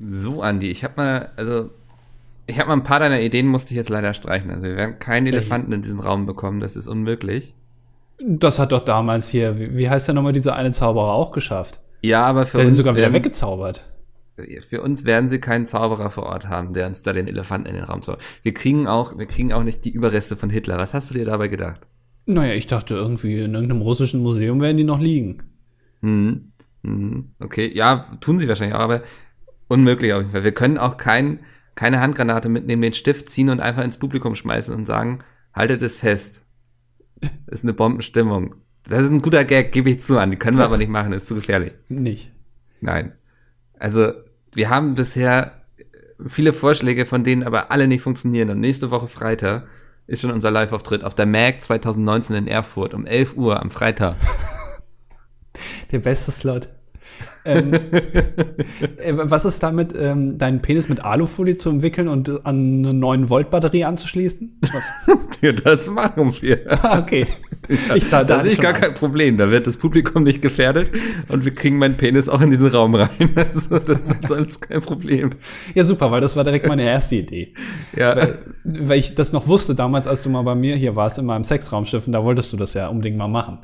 So, Andi, ich habe mal, also ich habe mal ein paar deiner Ideen musste ich jetzt leider streichen. Also wir werden keinen Elefanten in diesen Raum bekommen, das ist unmöglich. Das hat doch damals hier, wie, wie heißt der nochmal, dieser eine Zauberer auch geschafft? Ja, aber für Der ist uns sogar wieder werden, weggezaubert. für uns werden sie keinen Zauberer vor Ort haben, der uns da den Elefanten in den Raum zaubert. Wir kriegen auch, wir kriegen auch nicht die Überreste von Hitler. Was hast du dir dabei gedacht? Naja, ich dachte irgendwie, in irgendeinem russischen Museum werden die noch liegen. Hm, hm, okay, ja, tun sie wahrscheinlich auch, aber unmöglich auf jeden Fall. Wir können auch kein, keine Handgranate mitnehmen, den Stift ziehen und einfach ins Publikum schmeißen und sagen, haltet es fest. Das ist eine Bombenstimmung. Das ist ein guter Gag, gebe ich zu an. Die können wir aber nicht machen, ist zu gefährlich. Nicht. Nein. Also, wir haben bisher viele Vorschläge, von denen aber alle nicht funktionieren. Und nächste Woche Freitag ist schon unser Live-Auftritt auf der MAG 2019 in Erfurt um 11 Uhr am Freitag. Der beste Slot. Ähm, äh, was ist damit, ähm, deinen Penis mit Alufolie zu umwickeln und an eine 9-Volt-Batterie anzuschließen? Ja, das machen wir. Ah, okay. Ich, da, da das hatte ist ich gar schon kein Angst. Problem. Da wird das Publikum nicht gefährdet und wir kriegen meinen Penis auch in diesen Raum rein. Also, das ist alles kein Problem. Ja, super, weil das war direkt meine erste Idee. Ja, Weil, weil ich das noch wusste damals, als du mal bei mir hier warst in meinem Sexraumschiff und da wolltest du das ja unbedingt mal machen.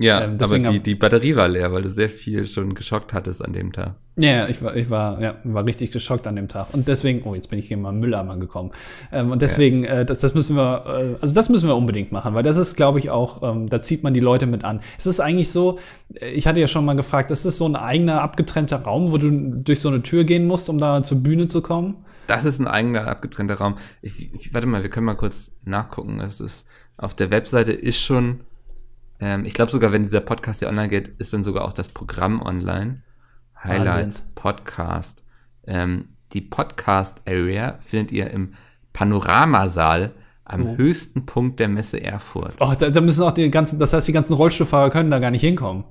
Ja ähm, aber die, die Batterie war leer, weil du sehr viel schon geschockt hattest an dem Tag. Ja, ja, ich war, ich war, ja, war richtig geschockt an dem Tag. Und deswegen, oh, jetzt bin ich gegen meinen Mülleimer gekommen. Ähm, und deswegen, äh, das, das müssen wir, äh, also das müssen wir unbedingt machen, weil das ist, glaube ich, auch, ähm, da zieht man die Leute mit an. Es ist eigentlich so, äh, ich hatte ja schon mal gefragt, ist das so ein eigener abgetrennter Raum, wo du durch so eine Tür gehen musst, um da zur Bühne zu kommen? Das ist ein eigener abgetrennter Raum. Ich, ich, warte mal, wir können mal kurz nachgucken. Das ist auf der Webseite ist schon, ähm, ich glaube sogar, wenn dieser Podcast hier online geht, ist dann sogar auch das Programm online. Highlights Podcast. Ähm, die Podcast Area findet ihr im Panoramasaal am Oh. höchsten Punkt der Messe Erfurt. Oh, da, da müssen auch die ganzen, das heißt, die ganzen Rollstuhlfahrer können da gar nicht hinkommen.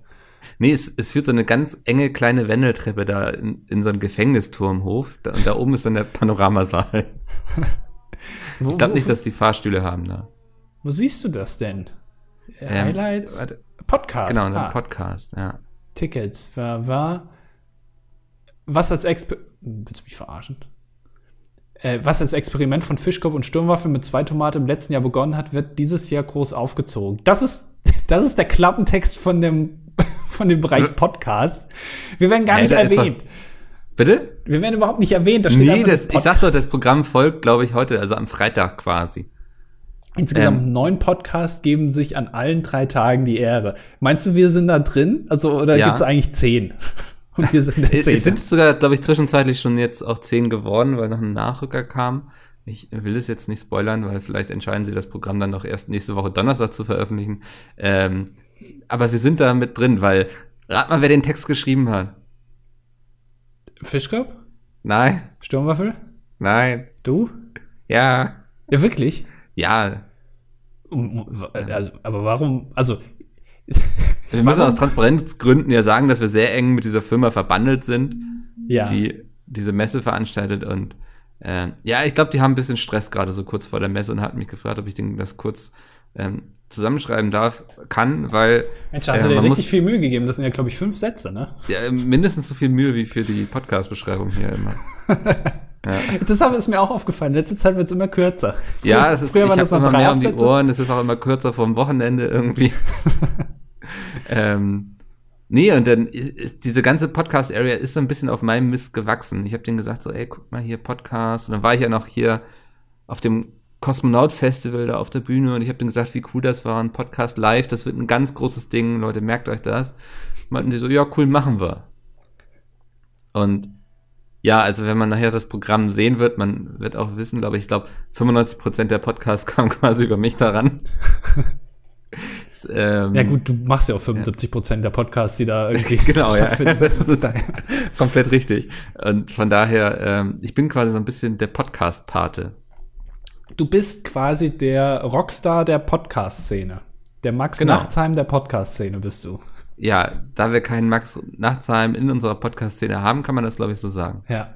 Nee, es, es führt so eine ganz enge kleine Wendeltreppe da in, in so einen Gefängnisturm hoch. Da, und da oben ist dann der Panoramasaal. Ich glaube nicht, dass die Fahrstühle haben da. wo siehst du das denn? Ähm, Highlights? warte, Podcast. genau, ah. Podcast, ja. Tickets war, war was als Exper Willst du mich verarschen? Äh, was als Experiment von Fischkopf und Sturmwaffe mit zwei Tomaten im letzten Jahr begonnen hat, wird dieses Jahr groß aufgezogen. Das ist, das ist der Klappentext von dem, von dem Bereich Podcast. Wir werden gar Hä, nicht doch- erwähnt. Bitte? Wir werden überhaupt nicht erwähnt. Da steht Nee, das, ich sag doch, das Programm folgt, glaube ich, heute, also am Freitag quasi. Insgesamt ähm, neun Podcasts geben sich an allen drei Tagen die Ehre. Meinst du, wir sind da drin? Also, oder Ja. gibt es eigentlich zehn? Und wir sind der Es, sind sogar, glaube ich, zwischenzeitlich schon jetzt auch zehn geworden, weil noch ein Nachrücker kam. Ich will es jetzt nicht spoilern, weil vielleicht entscheiden sie, das Programm dann noch erst nächste Woche Donnerstag zu veröffentlichen. Ähm, aber wir sind da mit drin, weil, rat mal, wer den Text geschrieben hat. Fischkopf? Nein, Sturmwaffel? nein, Du? ja, Ja, wirklich? Ja. Also, aber warum? Also, Wir müssen aus Transparenzgründen ja sagen, dass wir sehr eng mit dieser Firma verbandelt sind. ja. die diese Messe veranstaltet und äh, ja, ich glaube, die haben ein bisschen Stress gerade so kurz vor der Messe und hatten mich gefragt, ob ich den das kurz ähm, zusammenschreiben darf, kann, weil Mensch, hast äh, du dir richtig muss- viel Mühe gegeben. Das sind ja, glaube ich, fünf Sätze, ne? ja, mindestens so viel Mühe wie für die Podcast-Beschreibung hier immer. Das hab- ist mir auch aufgefallen. Letzte Zeit wird es immer kürzer. Früher, ja, es ist, früher ich waren das noch immer drei mehr um die. Ohren, es ist auch immer kürzer vom Wochenende irgendwie. ähm, nee, und dann ist, ist diese ganze Podcast-Area ist so ein bisschen auf meinem Mist gewachsen. Ich habe denen gesagt, so, ey, guck mal hier, Podcast. Und dann war ich ja noch hier auf dem Kosmonaut-Festival da auf der Bühne und ich habe denen gesagt, wie cool das war, ein Podcast live, das wird ein ganz großes Ding, Leute, merkt euch das. Meinten die so, ja, cool, machen wir. Und ja, also wenn man nachher das Programm sehen wird, man wird auch wissen, glaube ich, ich glaube, 95% der Podcasts kamen quasi über mich daran. Das, ähm, Ja, gut, du machst ja auch 75 Prozent der Podcasts, die da irgendwie Genau, ja. stattfinden. Das ist komplett richtig. Und von daher, ähm, ich bin quasi so ein bisschen der Podcast-Pate. Du bist quasi der Rockstar der Podcast-Szene. Der Max Genau. Nachtsheim der Podcast-Szene bist du. Ja, da wir keinen Max Nachtsheim in unserer Podcast-Szene haben, kann man das, glaube ich, so sagen. Ja.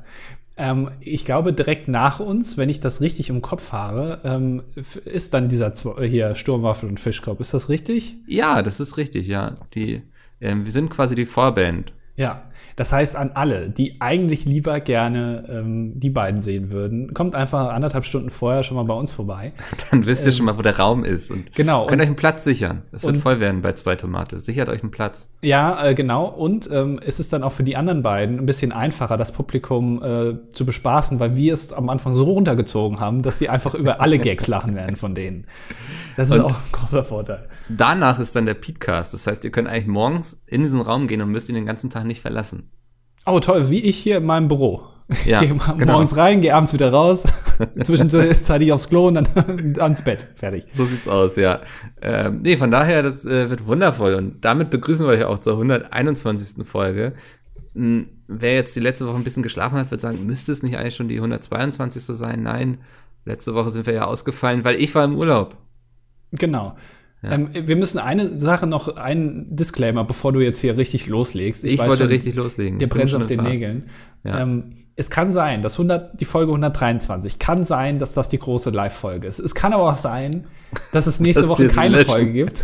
Ähm, ich glaube, direkt nach uns, wenn ich das richtig im Kopf habe, ähm, ist dann dieser Zwe- hier Sturmwaffel und Fischkopf. Ist das richtig? Ja, das ist richtig, ja. Die, ähm, wir sind quasi die Vorband. Ja, das heißt an alle, die eigentlich lieber gerne ähm, die beiden sehen würden, kommt einfach anderthalb Stunden vorher schon mal bei uns vorbei. Dann wisst ihr schon mal, wo der Raum ist und Genau. könnt Und, euch einen Platz sichern. Es wird voll werden bei zwei Tomate. Sichert euch einen Platz. ja, äh, genau. Und ähm, es ist dann auch für die anderen beiden ein bisschen einfacher, das Publikum äh, zu bespaßen, weil wir es am Anfang so runtergezogen haben, dass die einfach über alle Gags lachen werden von denen. Das ist Und- auch ein großer Vorteil. Danach ist dann der Podcast. Das heißt, ihr könnt eigentlich morgens in diesen Raum gehen und müsst ihn den ganzen Tag nicht verlassen. Oh, toll, wie ich hier in meinem Büro. Ja, gehe genau. morgens rein, gehe abends wieder raus, zwischenzeitlich aufs Klo und dann ans Bett. Fertig. So sieht's aus, ja. Ähm, nee, von daher, das äh, wird wundervoll. Und damit begrüßen wir euch auch zur 121. Folge. Hm, wer jetzt die letzte Woche ein bisschen geschlafen hat, wird sagen, müsste es nicht eigentlich schon die 122. sein? Nein, letzte Woche sind wir ja ausgefallen, weil ich war im Urlaub. Genau. Ähm, wir müssen eine Sache noch, einen Disclaimer, bevor du jetzt hier richtig loslegst. Ich, weiß wollte schon, richtig loslegen. Dir Ich brennt auf den Fahrt. Nägeln. Ja. Ähm, es kann sein, dass 100, die Folge 123, kann sein, dass das die große Live-Folge ist. Es kann aber auch sein, dass es nächste Dass Woche keine löschen. Folge gibt.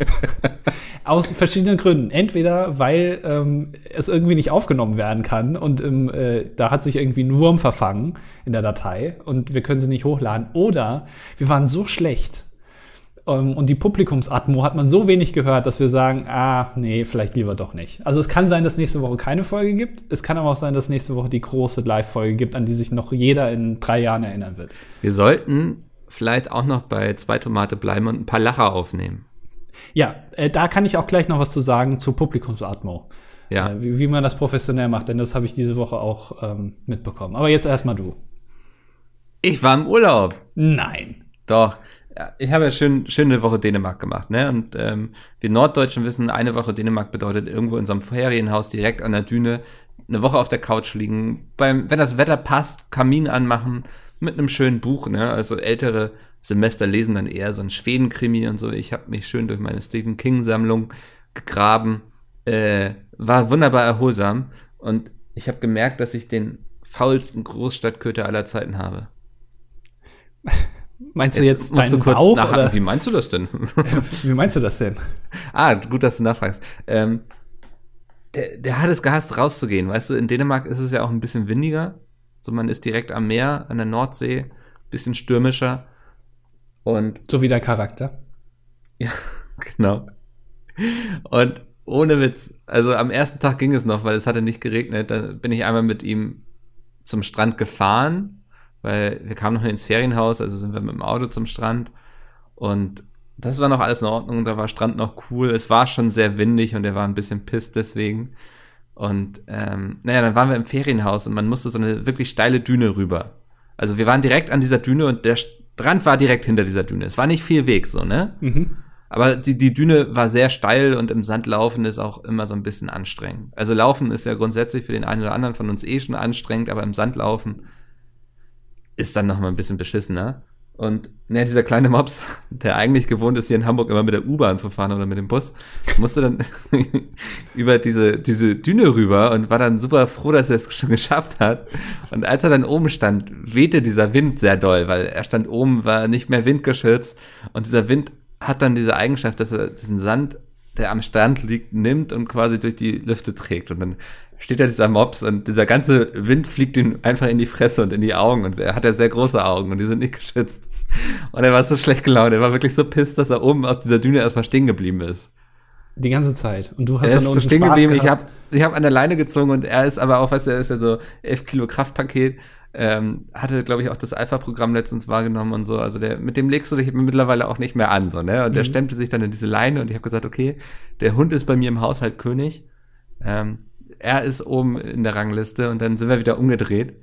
Aus verschiedenen Gründen. Entweder, weil ähm, es irgendwie nicht aufgenommen werden kann und ähm, äh, da hat sich irgendwie ein Wurm verfangen in der Datei und wir können sie nicht hochladen. Oder wir waren so schlecht und die Publikumsatmo hat man so wenig gehört, dass wir sagen, ah, nee, vielleicht lieber doch nicht. Also es kann sein, dass nächste Woche keine Folge gibt. Es kann aber auch sein, dass nächste Woche die große Live-Folge gibt, an die sich noch jeder in drei Jahren erinnern wird. Wir sollten vielleicht auch noch bei zwei Tomate bleiben und ein paar Lacher aufnehmen. Ja, äh, da kann ich auch gleich noch was zu sagen zu Publikumsatmo. Ja. Äh, wie, wie man das professionell macht, denn das habe ich diese Woche auch ähm, mitbekommen. Aber jetzt erstmal du. Ich war im Urlaub. Nein. Doch. Ich habe ja schön, schöne Woche Dänemark gemacht, ne? Und ähm, wir Norddeutschen wissen, eine Woche Dänemark bedeutet irgendwo in so einem Ferienhaus direkt an der Düne eine Woche auf der Couch liegen, beim, wenn das Wetter passt, Kamin anmachen, mit einem schönen Buch, ne? Also ältere Semester lesen dann eher so ein Schwedenkrimi und so. Ich habe mich schön durch meine Stephen King-Sammlung gegraben. Äh, war wunderbar erholsam. Und ich habe gemerkt, dass ich den faulsten Großstadtköter aller Zeiten habe. Meinst du jetzt, musst du kurz Bauch? nachhaken. Oder? Wie meinst du das denn? Wie meinst du das denn? ah, gut, dass du nachfragst. Ähm, der, der hat es gehasst, rauszugehen. Weißt du, in Dänemark ist es ja auch ein bisschen windiger. So, man ist direkt am Meer, an der Nordsee, bisschen stürmischer. Und So wie dein Charakter. ja, genau. Und ohne Witz, also am ersten Tag ging es noch, weil es hatte nicht geregnet. Da bin ich einmal mit ihm zum Strand gefahren, weil wir kamen noch ins Ferienhaus, also sind wir mit dem Auto zum Strand. Und das war noch alles in Ordnung, da war Strand noch cool. Es war schon sehr windig und er war ein bisschen pisst deswegen. Und ähm, naja, dann waren wir im Ferienhaus und man musste so eine wirklich steile Düne rüber. Also wir waren direkt an dieser Düne und der Strand war direkt hinter dieser Düne. Es war nicht viel Weg so, ne? Mhm. Aber die, die Düne war sehr steil und im Sand laufen ist auch immer so ein bisschen anstrengend. Also laufen ist ja grundsätzlich für den einen oder anderen von uns eh schon anstrengend, aber im Sand laufen ist dann noch mal ein bisschen beschissener. Und ne, dieser kleine Mops, der eigentlich gewohnt ist, hier in Hamburg immer mit der U-Bahn zu fahren oder mit dem Bus, musste dann über diese, diese Düne rüber und war dann super froh, dass er es schon geschafft hat. Und als er dann oben stand, wehte dieser Wind sehr doll, weil er stand oben, war nicht mehr windgeschützt und dieser Wind hat dann diese Eigenschaft, dass er diesen Sand, der am Strand liegt, nimmt und quasi durch die Lüfte trägt. Und dann steht da dieser Mops und dieser ganze Wind fliegt ihm einfach in die Fresse und in die Augen. Und er hat ja sehr große Augen und die sind nicht geschützt. Und er war so schlecht gelaunt. Er war wirklich so pisst, dass er oben auf dieser Düne erstmal stehen geblieben ist. Die ganze Zeit. Und du hast Er dann ist so stehen Spaß geblieben. Ich gehabt. habe ich hab an der Leine gezogen und er ist aber auch, weißt du, er ist ja so 11 Kilo Kraftpaket. Ähm, hatte, glaube ich, auch das Alpha-Programm letztens wahrgenommen und so. Also der, mit dem legst du dich mittlerweile auch nicht mehr an, so, ne? Und der stemmte sich dann in diese Leine und ich habe gesagt, okay, der Hund ist bei mir im Haushalt König. Ähm, er ist oben in der Rangliste und dann sind wir wieder umgedreht.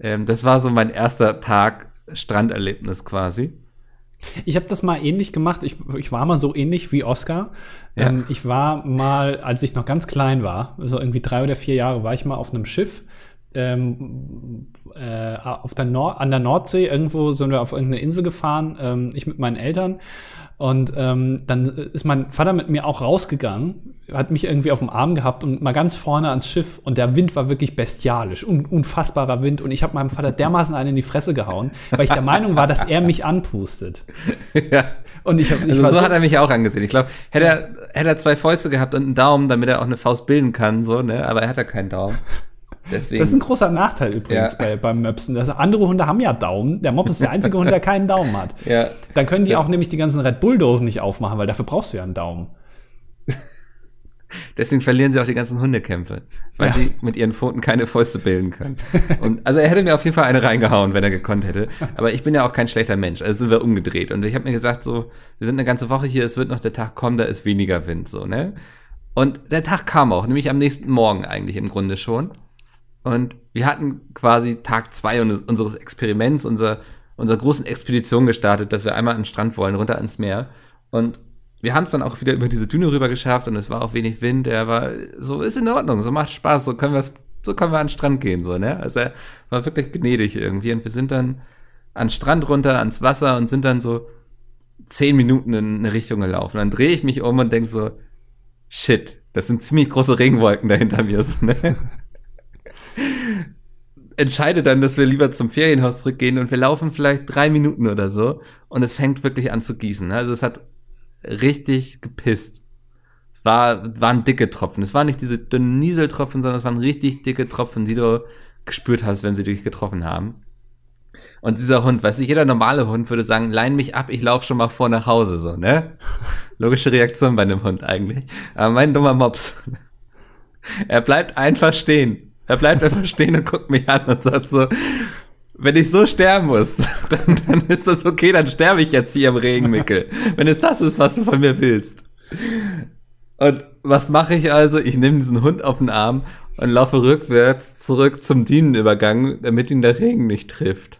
Ähm, das war so mein erster Tag Stranderlebnis quasi. Ich habe das mal ähnlich gemacht. Ich, ich war mal so ähnlich wie Oscar. Ja. Ähm, ich war mal, als ich noch ganz klein war, so irgendwie drei oder vier Jahre, war ich mal auf einem Schiff ähm, äh, auf der Nord an der Nordsee irgendwo sind wir auf irgendeine Insel gefahren, ähm, ich mit meinen Eltern. Und ähm, dann ist mein Vater mit mir auch rausgegangen, hat mich irgendwie auf dem Arm gehabt und mal ganz vorne ans Schiff. Und der Wind war wirklich bestialisch, un unfassbarer Wind. Und ich habe meinem Vater dermaßen einen in die Fresse gehauen, weil ich der Meinung war, dass er mich anpustet. Ja. Und ich, hab, ich Also war so so, hat er mich auch angesehen. Ich glaube, hätte er, hätte er zwei Fäuste gehabt und einen Daumen, damit er auch eine Faust bilden kann, so, ne? Aber er hat ja keinen Daumen. Deswegen. das ist ein großer Nachteil übrigens Ja. bei, beim Möpsen. Das, andere Hunde haben ja Daumen. Der Mops ist der einzige Hund, der keinen Daumen hat. ja. Dann können die Das- auch nämlich die ganzen Red Bull-Dosen nicht aufmachen, weil dafür brauchst du ja einen Daumen. Deswegen verlieren sie auch die ganzen Hundekämpfe, weil Ja. sie mit ihren Pfoten keine Fäuste bilden können. Und also er hätte mir auf jeden Fall eine reingehauen, wenn er gekonnt hätte. Aber ich bin ja auch kein schlechter Mensch. Also sind wir umgedreht. Und ich habe mir gesagt, so, wir sind eine ganze Woche hier, es wird noch der Tag kommen, da ist weniger Wind, so, ne? Und der Tag kam auch, nämlich am nächsten Morgen eigentlich im Grunde schon. Und wir hatten quasi Tag zwei un- unseres Experiments, unserer, unserer großen Expedition gestartet, dass wir einmal an den Strand wollen, runter ans Meer. Und wir haben es dann auch wieder über diese Düne rüber geschafft und es war auch wenig Wind. Er war so, ist in Ordnung, so macht Spaß, so können wir so können wir an den Strand gehen, so, ne? Also er war wirklich gnädig irgendwie. Und wir sind dann an den Strand runter, ans Wasser und sind dann so zehn Minuten in eine Richtung gelaufen. Dann drehe ich mich um und denk so, shit, das sind ziemlich große Regenwolken da hinter mir, so, ne? entscheide dann, dass wir lieber zum Ferienhaus zurückgehen und wir laufen vielleicht drei Minuten oder so und es fängt wirklich an zu gießen. ne? Also es hat richtig gepisst. Es war, waren dicke Tropfen. Es waren nicht diese dünnen Nieseltropfen, sondern es waren richtig dicke Tropfen, die du gespürt hast, wenn sie dich getroffen haben. Und dieser Hund, weißt du, jeder normale Hund würde sagen, lein mich ab, ich laufe schon mal vor nach Hause, so, ne? Logische Reaktion bei einem Hund eigentlich. Aber mein dummer Mops, er bleibt einfach stehen. Er bleibt einfach stehen und guckt mich an und sagt so, wenn ich so sterben muss, dann, dann ist das okay, dann sterbe ich jetzt hier im Regenmickel. Wenn es das ist, was du von mir willst. Und was mache ich also? Ich nehme diesen Hund auf den Arm und laufe rückwärts zurück zum Dünenübergang, damit ihn der Regen nicht trifft.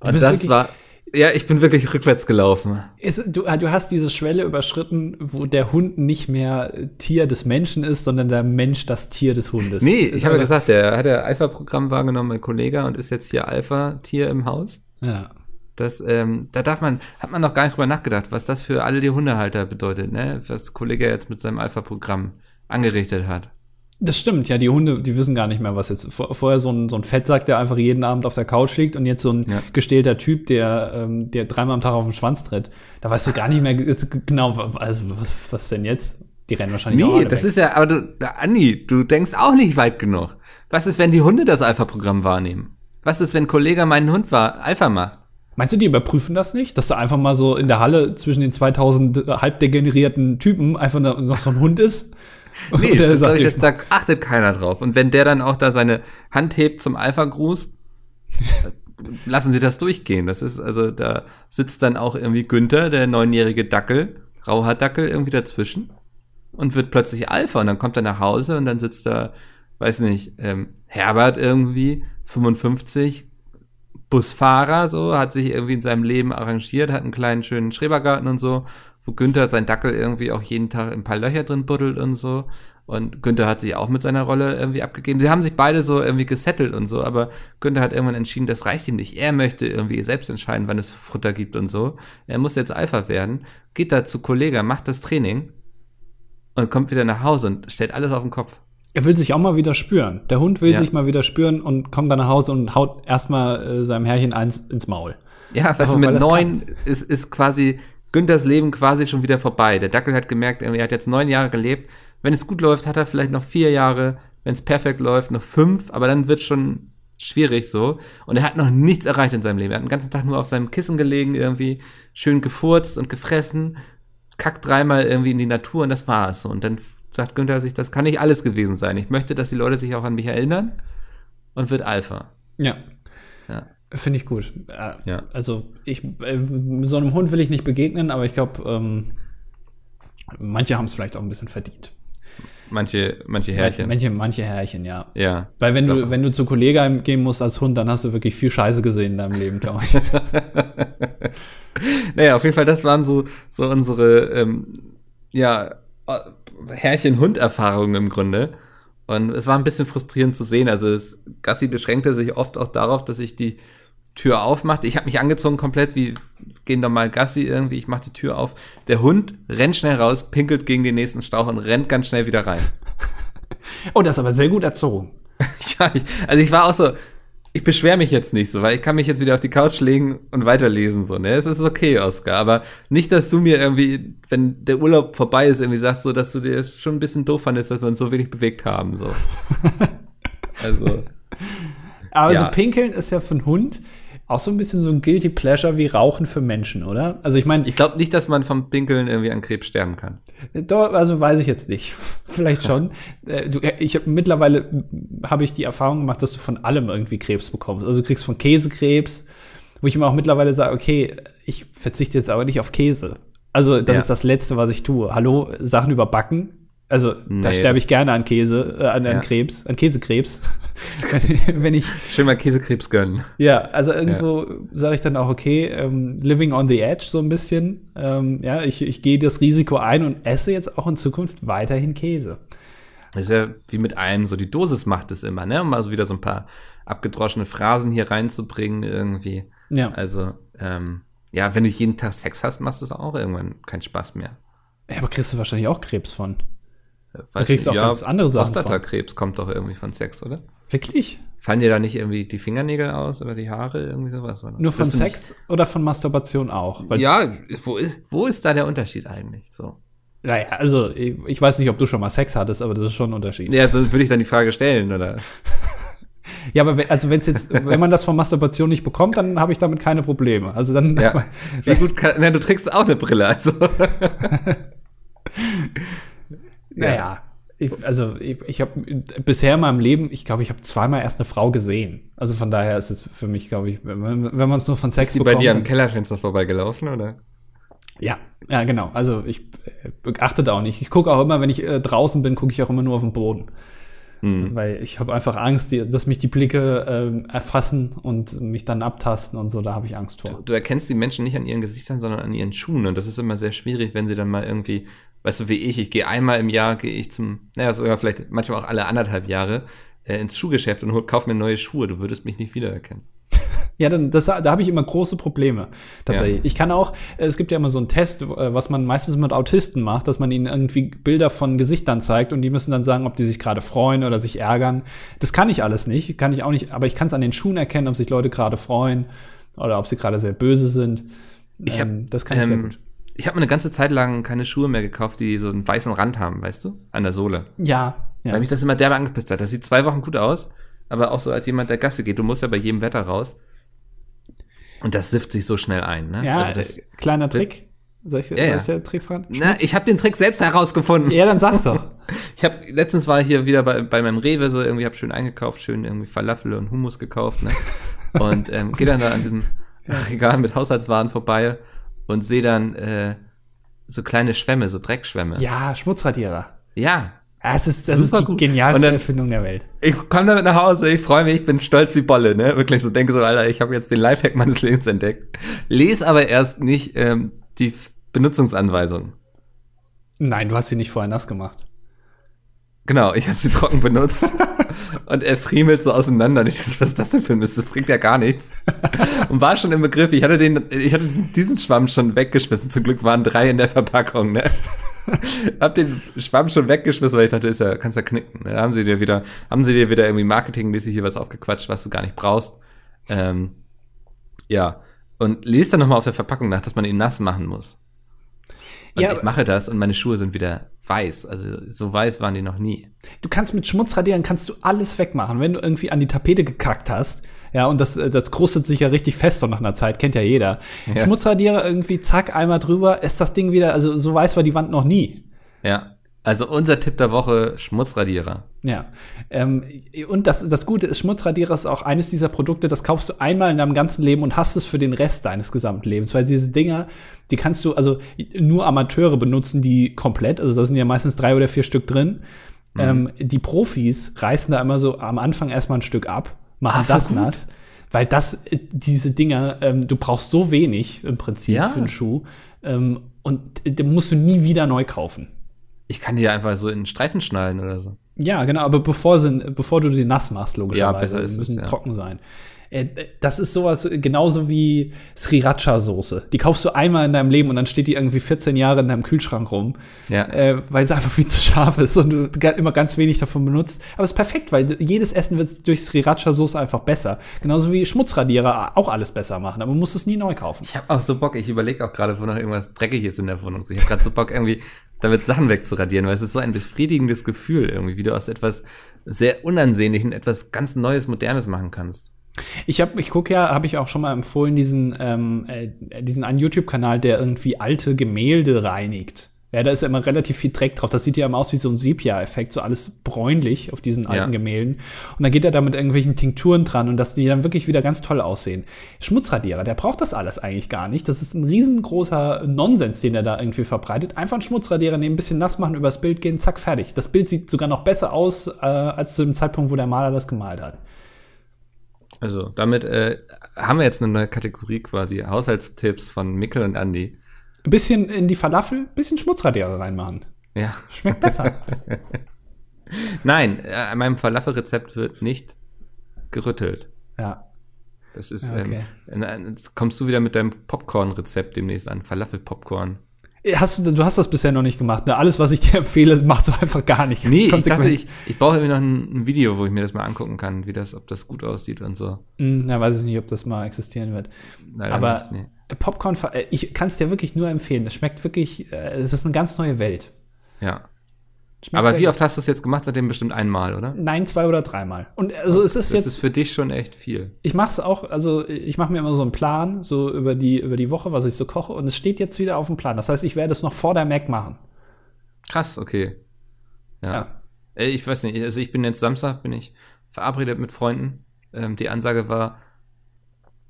Und bist das wirklich- war, ja, ich bin wirklich rückwärts gelaufen. Ist, du, du hast diese Schwelle überschritten, wo der Hund nicht mehr Tier des Menschen ist, sondern der Mensch das Tier des Hundes. Nee, ich habe ja gesagt, der hat ja Alpha-Programm wahrgenommen, mein Kollege, und ist jetzt hier Alpha-Tier im Haus. Ja. Das, ähm, da darf man, hat man noch gar nicht drüber nachgedacht, was das für alle die Hundehalter bedeutet, ne? Was Kollege jetzt mit seinem Alpha-Programm angerichtet hat. Das stimmt, ja, die Hunde, die wissen gar nicht mehr, was jetzt. Vor, vorher so ein, so ein Fettsack, der einfach jeden Abend auf der Couch liegt und jetzt so ein Ja. gestählter Typ, der, ähm, der dreimal am Tag auf den Schwanz tritt. Da weißt du gar nicht mehr genau, also was, was denn jetzt? Die rennen wahrscheinlich Nee, das weg. ist ja, aber du, Andi, du denkst auch nicht weit genug. Was ist, wenn die Hunde das Alpha-Programm wahrnehmen? Was ist, wenn ein Kollege meinen Hund war, Alpha macht? Meinst du, die überprüfen das nicht? Dass da einfach mal so in der Halle zwischen den 2000 halb degenerierten Typen einfach noch so ein Hund ist? Nee, das, sagt, das, da achtet keiner drauf. Und wenn der dann auch da seine Hand hebt zum Alpha-Gruß, lassen sie das durchgehen. Das ist, also, da sitzt dann auch irgendwie Günther, der neunjährige Dackel, Rauhaardackel, irgendwie dazwischen und wird plötzlich Alpha. Und dann kommt er nach Hause und dann sitzt da, weiß nicht, ähm, Herbert irgendwie, 55, Busfahrer, so, hat sich irgendwie in seinem Leben arrangiert, hat einen kleinen schönen Schrebergarten und so, wo Günther sein Dackel irgendwie auch jeden Tag ein paar Löcher drin buddelt und so. Und Günther hat sich auch mit seiner Rolle irgendwie abgegeben. Sie haben sich beide so irgendwie gesettelt und so, aber Günther hat irgendwann entschieden, das reicht ihm nicht. Er möchte irgendwie selbst entscheiden, wann es Futter gibt und so. Er muss jetzt Alpha werden, geht da zu Kollege, macht das Training und kommt wieder nach Hause und stellt alles auf den Kopf. Er will sich auch mal wieder spüren. Der Hund will Ja. sich mal wieder spüren und kommt dann nach Hause und haut erstmal äh, seinem Herrchen eins ins Maul. Ja, weißt Aber du, mit neun ist, ist quasi Günthers Leben quasi schon wieder vorbei. Der Dackel hat gemerkt, er hat jetzt neun Jahre gelebt. Wenn es gut läuft, hat er vielleicht noch vier Jahre. Wenn es perfekt läuft, noch fünf. Aber dann wird schon schwierig so. Und er hat noch nichts erreicht in seinem Leben. Er hat den ganzen Tag nur auf seinem Kissen gelegen, irgendwie schön gefurzt und gefressen, kackt dreimal irgendwie in die Natur und das war's. so. Und dann sagt Günther sich, das kann nicht alles gewesen sein. Ich möchte, dass die Leute sich auch an mich erinnern und wird Alpha. Ja. Ja. Finde ich gut. Äh, Ja. Also ich äh, so einem Hund will ich nicht begegnen, aber ich glaube, ähm, manche haben es vielleicht auch ein bisschen verdient. Manche, manche Härchen. Manche, manche Härchen, ja. ja. Weil wenn du, wenn du zu Kollegen gehen musst als Hund, dann hast du wirklich viel Scheiße gesehen in deinem Leben, glaube ich. Naja, auf jeden Fall, das waren so, so unsere, ähm, ja, äh, Herrchen-Hund-Erfahrungen im Grunde. Und es war ein bisschen frustrierend zu sehen. Also es, Gassi beschränkte sich oft auch darauf, dass ich die Tür aufmachte. Ich habe mich angezogen komplett, wie gehen doch mal Gassi irgendwie. Ich mache die Tür auf. Der Hund rennt schnell raus, pinkelt gegen den nächsten Stauch und rennt ganz schnell wieder rein. Oh, das ist aber sehr gut erzogen. ja, ich, also ich war auch so, ich beschwere mich jetzt nicht so, weil ich kann mich jetzt wieder auf die Couch legen und weiterlesen so, ne? Es ist okay, Oscar, aber nicht, dass du mir irgendwie, wenn der Urlaub vorbei ist, irgendwie sagst so, dass du dir schon ein bisschen doof fandest, dass wir uns so wenig bewegt haben, so. also. Aber ja. so pinkeln ist ja für einen Hund auch so ein bisschen so ein guilty pleasure wie Rauchen für Menschen, oder? Also ich meine, ich glaube nicht, dass man vom Pinkeln irgendwie an Krebs sterben kann. Doch, also weiß ich jetzt nicht. Vielleicht schon. Äh, du, äh, ich habe mittlerweile habe ich die Erfahrung gemacht, dass du von allem irgendwie Krebs bekommst. Also du kriegst von Käse Krebs, wo ich immer auch mittlerweile sage, okay, ich verzichte jetzt aber nicht auf Käse. Also das ja. ist das Letzte, was ich tue. Hallo, Sachen überbacken also nee, da sterbe ich gerne an Käse, äh, an, ja. an Krebs, an Käsekrebs. wenn ich schön mal Käsekrebs gönnen. Ja, also irgendwo ja. sage ich dann auch okay, ähm, living on the edge so ein bisschen. Ähm, ja, ich, ich gehe das Risiko ein und esse jetzt auch in Zukunft weiterhin Käse. Das ist ja wie mit allem so die Dosis macht es immer, ne? Um mal so wieder so ein paar abgedroschene Phrasen hier reinzubringen irgendwie. Ja. Also ähm, ja, wenn du jeden Tag Sex hast, machst du es auch irgendwann keinen Spaß mehr. Ja, aber kriegst du wahrscheinlich auch Krebs von. Da kriegst du auch ja, ganz andere Sachen. Prostatakrebs kommt doch irgendwie von Sex, oder? Wirklich? Fallen dir da nicht irgendwie die Fingernägel aus oder die Haare, irgendwie sowas? Oder? Nur von Sex oder von Masturbation auch? Ja, wo, wo ist da der Unterschied eigentlich? So. Naja, also ich, ich weiß nicht, ob du schon mal Sex hattest, aber das ist schon ein Unterschied. Ja, sonst würde ich dann die Frage stellen, oder? Ja, aber wenn, also wenn's jetzt, wenn man das von Masturbation nicht bekommt, dann habe ich damit keine Probleme. Also dann. Ja. Wie gut kann, na, du trägst auch eine Brille, also. Naja, ich, also ich, ich habe bisher in meinem Leben, ich glaube, ich habe zweimal erst eine Frau gesehen. Also von daher ist es für mich, glaube ich, wenn, wenn man es nur von Sex ist die bekommt, bei dir am Kellerfenster vorbeigelaufen, oder? Ja, ja, genau. Also ich äh, achte da auch nicht. Ich gucke auch immer, wenn ich äh, draußen bin, gucke ich auch immer nur auf den Boden. Mhm. Weil ich habe einfach Angst, die, dass mich die Blicke äh, erfassen und mich dann abtasten und so, da habe ich Angst vor. Du, du, erkennst die Menschen nicht an ihren Gesichtern, sondern an ihren Schuhen. Und das ist immer sehr schwierig, wenn sie dann mal irgendwie weißt du, wie ich, ich gehe einmal im Jahr, gehe ich zum, naja, sogar vielleicht manchmal auch alle anderthalb Jahre äh, ins Schuhgeschäft und kauf mir neue Schuhe. Du würdest mich nicht wiedererkennen. Ja, dann das, da habe ich immer große Probleme. Tatsächlich. Ja. Ich kann auch, es gibt ja immer so einen Test, äh, was man meistens mit Autisten macht, dass man ihnen irgendwie Bilder von Gesichtern zeigt und die müssen dann sagen, ob die sich gerade freuen oder sich ärgern. Das kann ich alles nicht, kann ich auch nicht, aber ich kann es an den Schuhen erkennen, ob sich Leute gerade freuen oder ob sie gerade sehr böse sind. Ich hab, ähm, das kann ich ähm, sehr gut ich habe mir eine ganze Zeit lang keine Schuhe mehr gekauft, die so einen weißen Rand haben, weißt du? An der Sohle. Ja. ja. Weil mich das immer derbe angepisst hat. Das sieht zwei Wochen gut aus, aber auch so als jemand, der Gasse geht. Du musst ja bei jedem Wetter raus. Und das sifft sich so schnell ein, ne? Ja, also das, äh, kleiner Trick. Soll ich, ja, soll ich den Trick fragen? Na, ich habe den Trick selbst herausgefunden. Ja, dann sag's doch. ich habe letztens war ich hier wieder bei, bei meinem Rewe so irgendwie hab schön eingekauft, schön irgendwie Falafel und Hummus gekauft, ne? Und ähm, gehe dann da an diesem Regal mit Haushaltswaren vorbei und sehe dann äh, so kleine Schwämme, so Dreckschwämme. Ja, Schmutzradierer. Ja. Das ist, das ist die gut. genialste dann, Erfindung der Welt. Ich komme damit nach Hause, ich freue mich, ich bin stolz wie Bolle, ne? Wirklich so denke so, Alter, ich habe jetzt den Lifehack meines Lebens entdeckt. Lese aber erst nicht ähm, die Benutzungsanweisung. Nein, du hast sie nicht vorher nass gemacht. Genau, ich habe sie trocken benutzt. und er friemelt so auseinander. Und ich dachte, was ist das denn für ein Mist? Das bringt ja gar nichts. und war schon im Begriff, ich hatte den, ich hatte diesen Schwamm schon weggeschmissen. Zum Glück waren drei in der Verpackung, ne? hab den Schwamm schon weggeschmissen, weil ich dachte, ist ja, kannst ja knicken. Da haben sie dir wieder, haben sie dir wieder irgendwie marketingmäßig hier was aufgequatscht, was du gar nicht brauchst. Ähm, ja. Und lest dann nochmal auf der Verpackung nach, dass man ihn nass machen muss. Und ja, ich mache das und meine Schuhe sind wieder weiß. Also so weiß waren die noch nie. Du kannst mit Schmutzradieren kannst du alles wegmachen. Wenn du irgendwie an die Tapete gekackt hast, ja, und das, das krustet sich ja richtig fest so nach einer Zeit, kennt ja jeder. Ja. Schmutzradierer irgendwie, zack, einmal drüber, ist das Ding wieder, also so weiß war die Wand noch nie. Ja. Also unser Tipp der Woche, Schmutzradierer. Ja. Ähm, und das, das Gute ist, Schmutzradierer ist auch eines dieser Produkte, das kaufst du einmal in deinem ganzen Leben und hast es für den Rest deines gesamten Lebens. Weil diese Dinger, die kannst du, also nur Amateure benutzen die komplett. Also da sind ja meistens drei oder vier Stück drin. Mhm. Ähm, die Profis reißen da immer so am Anfang erstmal ein Stück ab, machen ah, das gut. nass. Weil das, äh, diese Dinger, ähm, du brauchst so wenig im Prinzip ja. für einen Schuh. Ähm, und den musst du nie wieder neu kaufen. Ich kann die einfach so in Streifen schneiden oder so. Ja, genau, aber bevor, sie, bevor du die nass machst, Ja, logischerweise, die müssen es, ja. trocken sein. Äh, Das ist sowas genauso wie Sriracha-Soße. Die kaufst du einmal in deinem Leben und dann steht die irgendwie 14 Jahre in deinem Kühlschrank rum, Ja. äh, weil sie einfach viel zu scharf ist und du immer ganz wenig davon benutzt. Aber es ist perfekt, weil jedes Essen wird durch Sriracha-Soße einfach besser. Genauso wie Schmutzradierer auch alles besser machen, aber man muss es nie neu kaufen. Ich habe auch so Bock, ich überlege auch gerade, wo noch irgendwas dreckig ist in der Wohnung. Ich habe gerade so Bock, irgendwie damit Sachen wegzuradieren, weil es ist so ein befriedigendes Gefühl, irgendwie, wie du aus etwas sehr Unansehnlichen etwas ganz Neues, Modernes machen kannst. Ich habe, ich gucke ja, habe ich auch schon mal empfohlen, diesen, ähm, äh, diesen einen YouTube-Kanal, der irgendwie alte Gemälde reinigt. Ja, da ist ja immer relativ viel Dreck drauf. Das sieht ja immer aus wie so ein Sepia-Effekt, so alles bräunlich auf diesen alten Ja. Gemälden. Und dann geht er da mit irgendwelchen Tinkturen dran und dass die dann wirklich wieder ganz toll aussehen. Schmutzradierer, der braucht das alles eigentlich gar nicht. Das ist ein riesengroßer Nonsens, den er da irgendwie verbreitet. Einfach einen Schmutzradierer nehmen, ein bisschen nass machen, übers Bild gehen, zack, fertig. Das Bild sieht sogar noch besser aus, äh, als zu dem Zeitpunkt, wo der Maler das gemalt hat. Also, damit äh, haben wir jetzt eine neue Kategorie quasi, Haushaltstipps von Mikkel und Andy. Ein bisschen in die Falafel, ein bisschen Schmutzradierer reinmachen. Ja. Schmeckt besser. Nein, äh, an meinem Falafel-Rezept wird nicht gerüttelt. ja. Das ist, Ja, okay. ähm, äh, jetzt kommst du wieder mit deinem Popcorn-Rezept demnächst an, Falafel-Popcorn. Hast du, du hast das bisher noch nicht gemacht. Ne? Alles, was ich dir empfehle, machst du einfach gar nicht. Nee, ich dachte, ich, ich brauche irgendwie noch ein, Video, wo ich mir das mal angucken kann, wie das, ob das gut aussieht und so. Hm, ja, weiß ich nicht, ob das mal existieren wird. Leider Aber nicht, nee. Popcorn, äh, ich kann es dir wirklich nur empfehlen. Das schmeckt wirklich, äh, es ist eine ganz neue Welt. Ja. Schmeckt Aber wie oft hast du es jetzt gemacht? Seitdem bestimmt einmal, oder? Nein, zwei oder dreimal. Und also es ist Das jetzt, ist für dich schon echt viel. ich mache es auch, also ich mache mir immer so einen Plan, so über die, über die Woche, was ich so koche. Und es steht jetzt wieder auf dem Plan. Das heißt, ich werde es noch vor der Mac machen. Krass, okay. Ja. Ja. Ich weiß nicht, also ich bin jetzt Samstag, bin ich verabredet mit Freunden. Ähm, die Ansage war,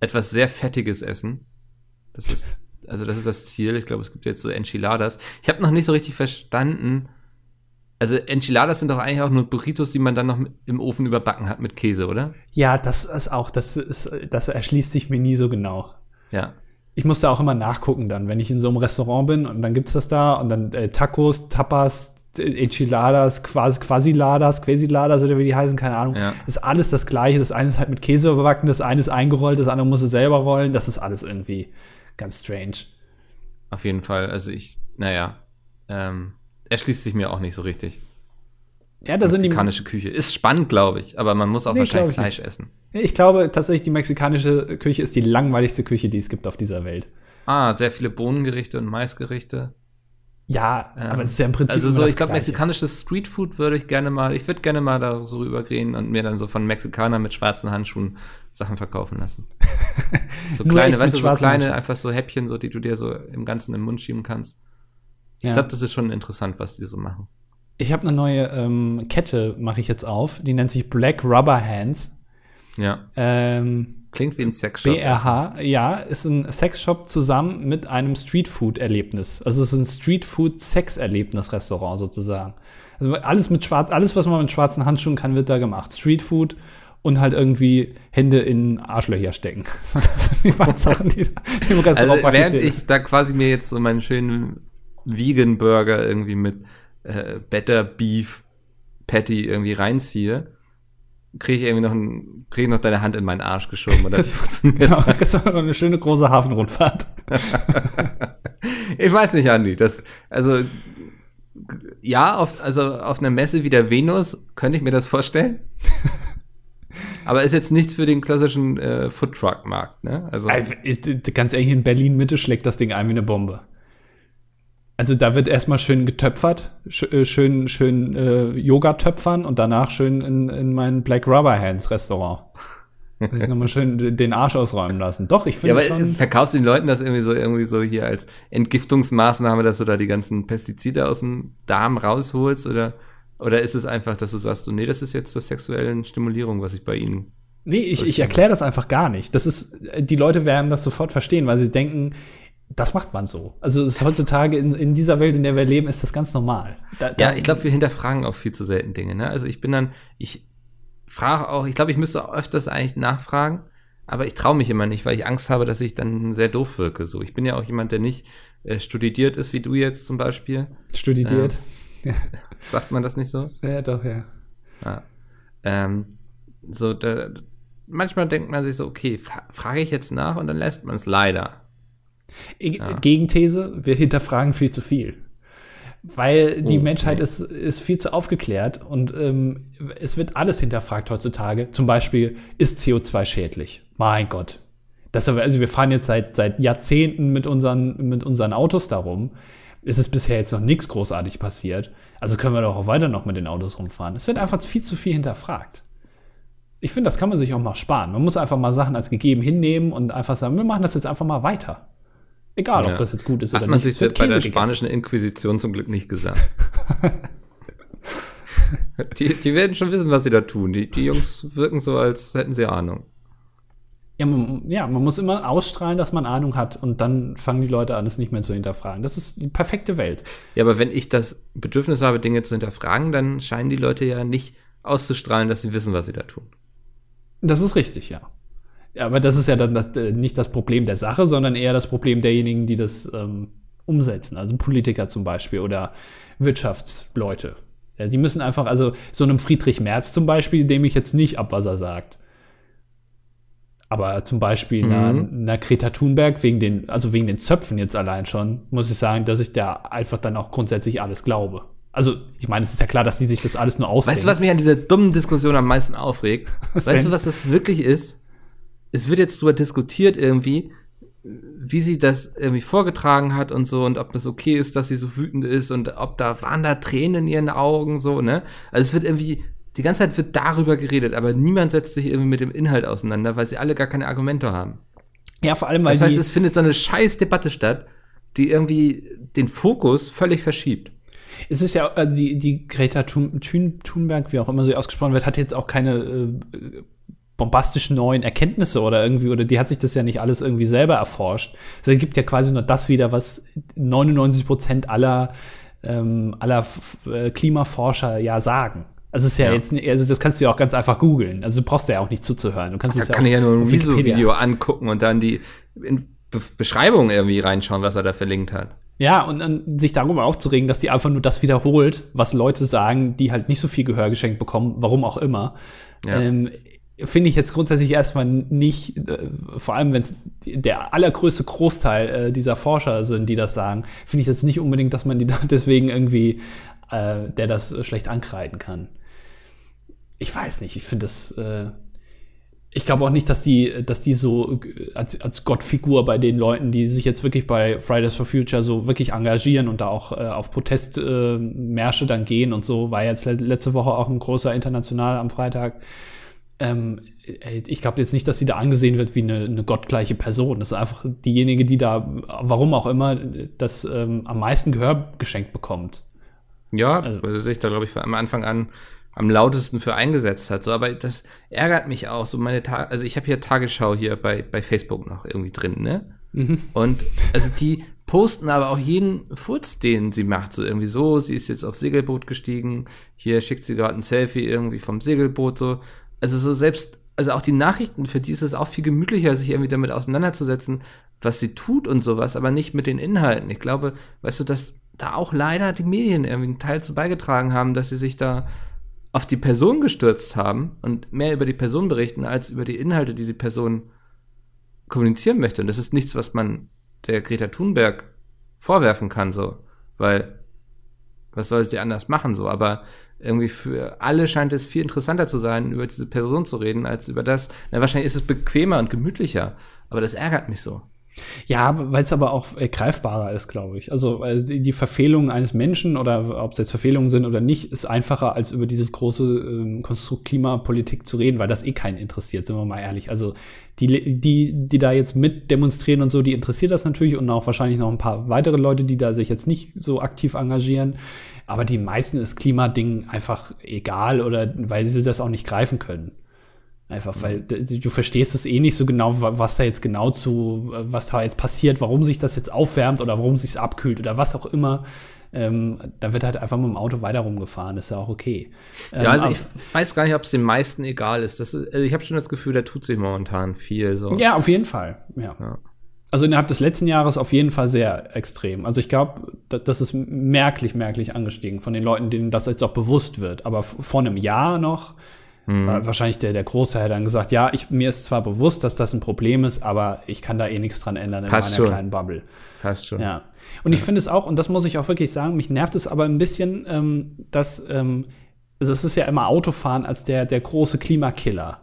etwas sehr Fettiges essen. Das ist, also das ist das Ziel. Ich glaube, es gibt jetzt so Enchiladas. Ich habe noch nicht so richtig verstanden. Also Enchiladas sind doch eigentlich auch nur Burritos, die man dann noch im Ofen überbacken hat mit Käse, oder? Ja, das ist auch, das ist, das erschließt sich mir nie so genau. Ja. ich musste auch immer nachgucken dann, wenn ich in so einem Restaurant bin und dann gibt's das da und dann äh, Tacos, Tapas, äh, Enchiladas, Quas Quasiladas, Quasiladas oder wie die heißen, keine Ahnung. Ja. Ist alles das Gleiche. Das eine ist halt mit Käse überbacken, das eine ist eingerollt, das andere muss es selber rollen. Das ist alles irgendwie ganz strange. Auf jeden Fall. Also ich, naja, ähm, erschließt sich mir auch nicht so richtig. Ja, da sind die. Mexikanische Küche. Ist spannend, glaube ich, aber man muss auch Nee, wahrscheinlich Fleisch essen. Ich glaube tatsächlich, die mexikanische Küche ist die langweiligste Küche, die es gibt auf dieser Welt. Ah, sehr viele Bohnengerichte und Maisgerichte. Ja, Ähm, aber es ist ja im Prinzip. Also so, ich glaube, mexikanisches Streetfood würde ich gerne mal, ich würde gerne mal da so rübergehen und mir dann so von Mexikanern mit schwarzen Handschuhen Sachen verkaufen lassen. So kleine, weißt du, so kleine, einfach so Häppchen, so, die du dir so im Ganzen im Mund schieben kannst. Ich Ja. glaube, das ist schon interessant, was die so machen. Ich habe eine neue ähm, Kette, mache ich jetzt auf. Die nennt sich Black Rubber Hands. Ja. Ähm, Klingt wie ein Sexshop. BRH, ja, ist ein Sexshop zusammen mit einem Streetfood-Erlebnis. Also es ist ein Streetfood-Sex-Erlebnis-Restaurant sozusagen. Also alles mit schwarz, alles, was man mit schwarzen Handschuhen kann, wird da gemacht. Streetfood und halt irgendwie Hände in Arschlöcher stecken. Das sind die beiden Sachen, die da im Restaurant Also, während ich da quasi mir jetzt so meinen schönen Vegan Burger irgendwie mit äh, Better Beef Patty irgendwie reinziehe, kriege ich irgendwie noch, ein, krieg noch deine Hand in meinen Arsch geschoben oder wie funktioniert Genau, das? das war eine schöne große Hafenrundfahrt. Ich weiß nicht, Andi. Das, also, ja, auf, also auf einer Messe wie der Venus könnte ich mir das vorstellen. Aber ist jetzt nichts für den klassischen äh, Foodtruck-Markt, ne? Also, Also, ich- ganz ehrlich, in Berlin Mitte schlägt das Ding ein wie eine Bombe. Also da wird erstmal schön getöpfert, äh, schön, schön äh, Yoga töpfern und danach schön in, in mein Black Rubber Hands Restaurant. Sich nochmal schön den Arsch ausräumen lassen. Doch, ich ja, finde aber schon. verkaufst du den Leuten das irgendwie so, irgendwie so hier als Entgiftungsmaßnahme, dass du da die ganzen Pestizide aus dem Darm rausholst? Oder, oder ist es einfach, dass du sagst, so, nee, das ist jetzt zur sexuellen Stimulierung, was ich bei ihnen. Nee, ich, ich erkläre das einfach gar nicht. Das ist, die Leute werden das sofort verstehen, weil sie denken, das macht man so. Also heutzutage in, in dieser Welt, in der wir leben, ist das ganz normal. Da, da, Ja, ich glaube, wir hinterfragen auch viel zu selten Dinge. Ne? Also ich bin dann, ich frage auch, ich glaube, ich müsste auch öfters eigentlich nachfragen, aber ich traue mich immer nicht, weil ich Angst habe, dass ich dann sehr doof wirke. So, ich bin ja auch jemand, der nicht äh, studiert ist, wie du jetzt zum Beispiel. studiert. Sagt man das nicht so? Ja, doch, ja. Ja. Ähm, so, da, manchmal denkt man sich so, okay, fra frage ich jetzt nach und dann lässt man es leider. Ja. Gegenthese, wir hinterfragen viel zu viel. Weil die oh, Menschheit okay. ist, ist viel zu aufgeklärt und ähm, es wird alles hinterfragt heutzutage. Zum Beispiel, ist CO2 schädlich? Mein Gott. Das, also wir fahren jetzt seit, seit Jahrzehnten mit unseren, mit unseren Autos darum. Es ist bisher jetzt noch nichts großartig passiert. Also können wir doch auch weiter noch mit den Autos rumfahren. Es wird einfach viel zu viel hinterfragt. Ich finde, das kann man sich auch mal sparen. Man muss einfach mal Sachen als gegeben hinnehmen und einfach sagen, wir machen das jetzt einfach mal weiter. Egal, ja. ob das jetzt gut ist Hat oder nicht. Hat man sich bei der spanischen Inquisition zum Glück nicht gesagt. die, die werden schon wissen, was sie da tun. Die, die Jungs wirken so, als hätten sie Ahnung. Ja man, ja, man muss immer ausstrahlen, dass man Ahnung hat und dann fangen die Leute an, es nicht mehr zu hinterfragen. Das ist die perfekte Welt. Ja, aber wenn ich das Bedürfnis habe, Dinge zu hinterfragen, dann scheinen die Leute ja nicht auszustrahlen, dass sie wissen, was sie da tun. Das ist richtig, ja. Ja, aber das ist ja dann das, äh, nicht das Problem der Sache, sondern eher das Problem derjenigen, die das ähm, umsetzen. Also Politiker zum Beispiel oder Wirtschaftsleute. Ja, die müssen einfach, also so einem Friedrich Merz zum Beispiel, dem ich jetzt nicht ab, was er sagt. Aber zum Beispiel mhm. einer, einer Greta Thunberg wegen den, also wegen den Zöpfen jetzt allein schon, muss ich sagen, dass ich da einfach dann auch grundsätzlich alles glaube. Also, ich meine, es ist ja klar, dass die sich das alles nur ausdenken. Weißt du, was mich an dieser dummen Diskussion am meisten aufregt? weißt du, was das wirklich ist? Es wird jetzt darüber diskutiert irgendwie, wie sie das irgendwie vorgetragen hat und so und ob das okay ist, dass sie so wütend ist und ob da waren da Tränen in ihren Augen so, ne? Also es wird irgendwie die ganze Zeit wird darüber geredet, aber niemand setzt sich irgendwie mit dem Inhalt auseinander, weil sie alle gar keine Argumente haben. Ja, vor allem weil Das heißt, es findet so eine scheiß Debatte statt, die irgendwie den Fokus völlig verschiebt. Es ist ja, äh, die, die Greta Thunberg, wie auch immer sie ausgesprochen wird, hat jetzt auch keine äh, bombastischen neuen Erkenntnisse oder irgendwie, oder die hat sich das ja nicht alles irgendwie selber erforscht. Sie gibt ja quasi nur das wieder, was 99 Prozent aller, ähm, aller äh, Klimaforscher ja sagen. Also es ist ja, ja, jetzt, also das kannst du ja auch ganz einfach googeln. Also du brauchst ja auch nicht zuzuhören. Du kannst da kann ja ja nur ein Video angucken und dann die Be Beschreibung irgendwie reinschauen, was er da verlinkt hat. Ja, und dann sich darüber aufzuregen, dass die einfach nur das wiederholt, was Leute sagen, die halt nicht so viel Gehör geschenkt bekommen, warum auch immer. Ja. Ähm, finde ich jetzt grundsätzlich erstmal nicht, äh, vor allem wenn es der allergrößte Großteil äh, dieser Forscher sind, die das sagen, finde ich jetzt nicht unbedingt, dass man die deswegen irgendwie, äh, der das schlecht ankreiden kann. Ich weiß nicht, ich finde das, äh, ich glaube auch nicht, dass die, dass die so äh, als, als Gottfigur bei den Leuten, die sich jetzt wirklich bei Fridays for Future so wirklich engagieren und da auch äh, auf Protestmärsche dann gehen und so, war jetzt letzte Woche auch ein großer international am Freitag ähm, ich glaube jetzt nicht, dass sie da angesehen wird wie eine, eine, gottgleiche Person. Das ist einfach diejenige, die da, warum auch immer, das ähm, am meisten Gehör geschenkt bekommt. Ja, also, weil sie sich da, glaube ich, am Anfang an am lautesten für eingesetzt hat. So, aber das ärgert mich auch. So meine Tage, also ich habe hier Tagesschau hier bei, bei Facebook noch irgendwie drin, ne? Mhm. Und also die posten aber auch jeden Furz, den sie macht. So irgendwie so, sie ist jetzt aufs Segelboot gestiegen, hier schickt sie gerade ein Selfie irgendwie vom Segelboot so also so selbst, also auch die Nachrichten, für die ist es auch viel gemütlicher, sich irgendwie damit auseinanderzusetzen, was sie tut und sowas, aber nicht mit den Inhalten. Ich glaube, weißt du, dass da auch leider die Medien irgendwie einen Teil zu beigetragen haben, dass sie sich da auf die Person gestürzt haben und mehr über die Person berichten, als über die Inhalte, die die Person kommunizieren möchte. Und das ist nichts, was man der Greta Thunberg vorwerfen kann, so, weil was soll sie anders machen, so, aber irgendwie für alle scheint es viel interessanter zu sein, über diese Person zu reden, als über das. Na, wahrscheinlich ist es bequemer und gemütlicher, aber das ärgert mich so. Ja, weil es aber auch äh, greifbarer ist, glaube ich. Also äh, die, die Verfehlungen eines Menschen oder ob es jetzt Verfehlungen sind oder nicht, ist einfacher, als über dieses große ähm, Konstrukt Klimapolitik zu reden, weil das eh keinen interessiert, sind wir mal ehrlich. Also die, die, die da jetzt mit demonstrieren und so, die interessiert das natürlich und auch wahrscheinlich noch ein paar weitere Leute, die da sich jetzt nicht so aktiv engagieren. Aber die meisten ist Klimading einfach egal oder weil sie das auch nicht greifen können. Einfach, weil du verstehst es eh nicht so genau, was da jetzt genau zu, was da jetzt passiert, warum sich das jetzt aufwärmt oder warum sich es abkühlt oder was auch immer. Ähm, dann wird halt einfach mit dem Auto weiter rumgefahren, ist ja auch okay. Ähm, ja, also ich weiß gar nicht, ob es den meisten egal ist. Das, also ich habe schon das Gefühl, da tut sich momentan viel. So. Ja, auf jeden Fall. Ja. ja. Also innerhalb des letzten Jahres auf jeden Fall sehr extrem. Also ich glaube, das ist merklich, merklich angestiegen von den Leuten, denen das jetzt auch bewusst wird. Aber vor einem Jahr noch, mhm. wahrscheinlich der, der Großteil dann gesagt, ja, ich, mir ist zwar bewusst, dass das ein Problem ist, aber ich kann da eh nichts dran ändern in Passt meiner schon. kleinen Bubble. Passt schon. Ja. Und ich finde es auch, und das muss ich auch wirklich sagen, mich nervt es aber ein bisschen, ähm, dass, ähm, also es ist ja immer Autofahren als der, der große Klimakiller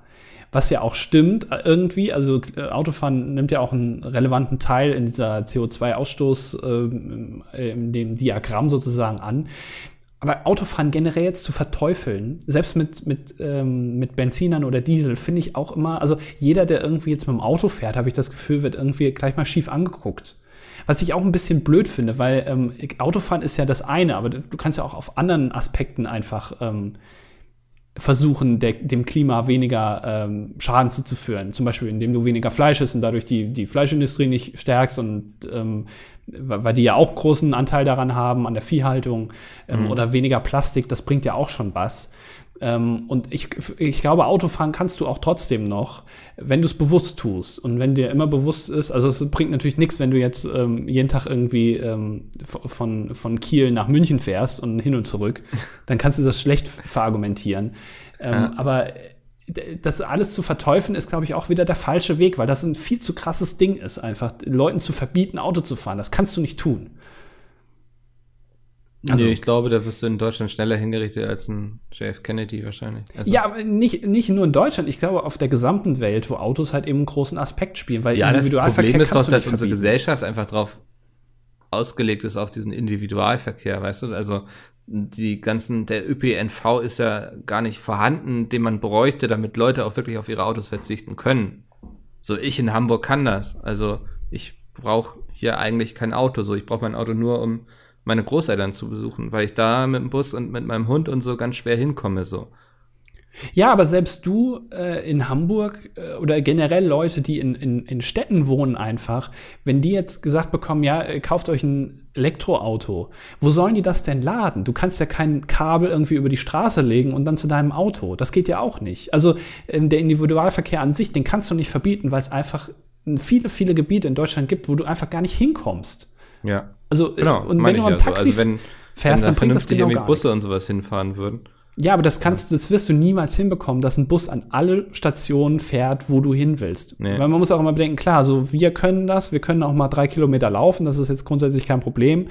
was ja auch stimmt äh, irgendwie. Also äh, Autofahren nimmt ja auch einen relevanten Teil in dieser CO2-Ausstoß, äh, in dem Diagramm sozusagen an. Aber Autofahren generell jetzt zu verteufeln, selbst mit, mit, ähm, mit Benzinern oder Diesel, finde ich auch immer, also jeder, der irgendwie jetzt mit dem Auto fährt, habe ich das Gefühl, wird irgendwie gleich mal schief angeguckt. Was ich auch ein bisschen blöd finde, weil ähm, Autofahren ist ja das eine, aber du kannst ja auch auf anderen Aspekten einfach ähm, versuchen, der, dem Klima weniger ähm, Schaden zuzuführen. Zum Beispiel, indem du weniger Fleisch isst und dadurch die, die Fleischindustrie nicht stärkst und ähm, weil die ja auch großen Anteil daran haben, an der Viehhaltung ähm, mhm. oder weniger Plastik, das bringt ja auch schon was. Ähm, und ich, ich glaube, Autofahren kannst du auch trotzdem noch, wenn du es bewusst tust und wenn dir immer bewusst ist, also es bringt natürlich nichts, wenn du jetzt ähm, jeden Tag irgendwie ähm, von, von Kiel nach München fährst und hin und zurück, dann kannst du das schlecht verargumentieren. Ähm, ja. Aber das alles zu verteufeln, ist, glaube ich, auch wieder der falsche Weg, weil das ein viel zu krasses Ding ist, einfach Leuten zu verbieten, Auto zu fahren. Das kannst du nicht tun. Also, nee, ich glaube, da wirst du in Deutschland schneller hingerichtet als ein JF Kennedy wahrscheinlich. Also, ja, aber nicht, nicht nur in Deutschland, ich glaube auf der gesamten Welt, wo Autos halt eben einen großen Aspekt spielen. Weil ja, das Problem ist doch, dass unsere Gesellschaft einfach drauf ausgelegt ist auf diesen Individualverkehr, weißt du? Also die ganzen, der ÖPNV ist ja gar nicht vorhanden, den man bräuchte, damit Leute auch wirklich auf ihre Autos verzichten können. So, ich in Hamburg kann das. Also ich brauche hier eigentlich kein Auto. So, ich brauche mein Auto nur, um meine Großeltern zu besuchen, weil ich da mit dem Bus und mit meinem Hund und so ganz schwer hinkomme, so. Ja, aber selbst du äh, in Hamburg äh, oder generell Leute, die in, in, in Städten wohnen einfach, wenn die jetzt gesagt bekommen, ja, äh, kauft euch ein Elektroauto, wo sollen die das denn laden? Du kannst ja kein Kabel irgendwie über die Straße legen und dann zu deinem Auto. Das geht ja auch nicht. Also ähm, der Individualverkehr an sich, den kannst du nicht verbieten, weil es einfach viele, viele Gebiete in Deutschland gibt, wo du einfach gar nicht hinkommst. Ja. Also, äh, genau, und wenn du am Taxi also wenn, fährst, wenn dann bringt das genau gar Busse nichts. und sowas hinfahren würden. Ja, aber das kannst du, das wirst du niemals hinbekommen, dass ein Bus an alle Stationen fährt, wo du hin willst. Nee. Weil man muss auch immer bedenken, klar, so wir können das, wir können auch mal drei Kilometer laufen, das ist jetzt grundsätzlich kein Problem.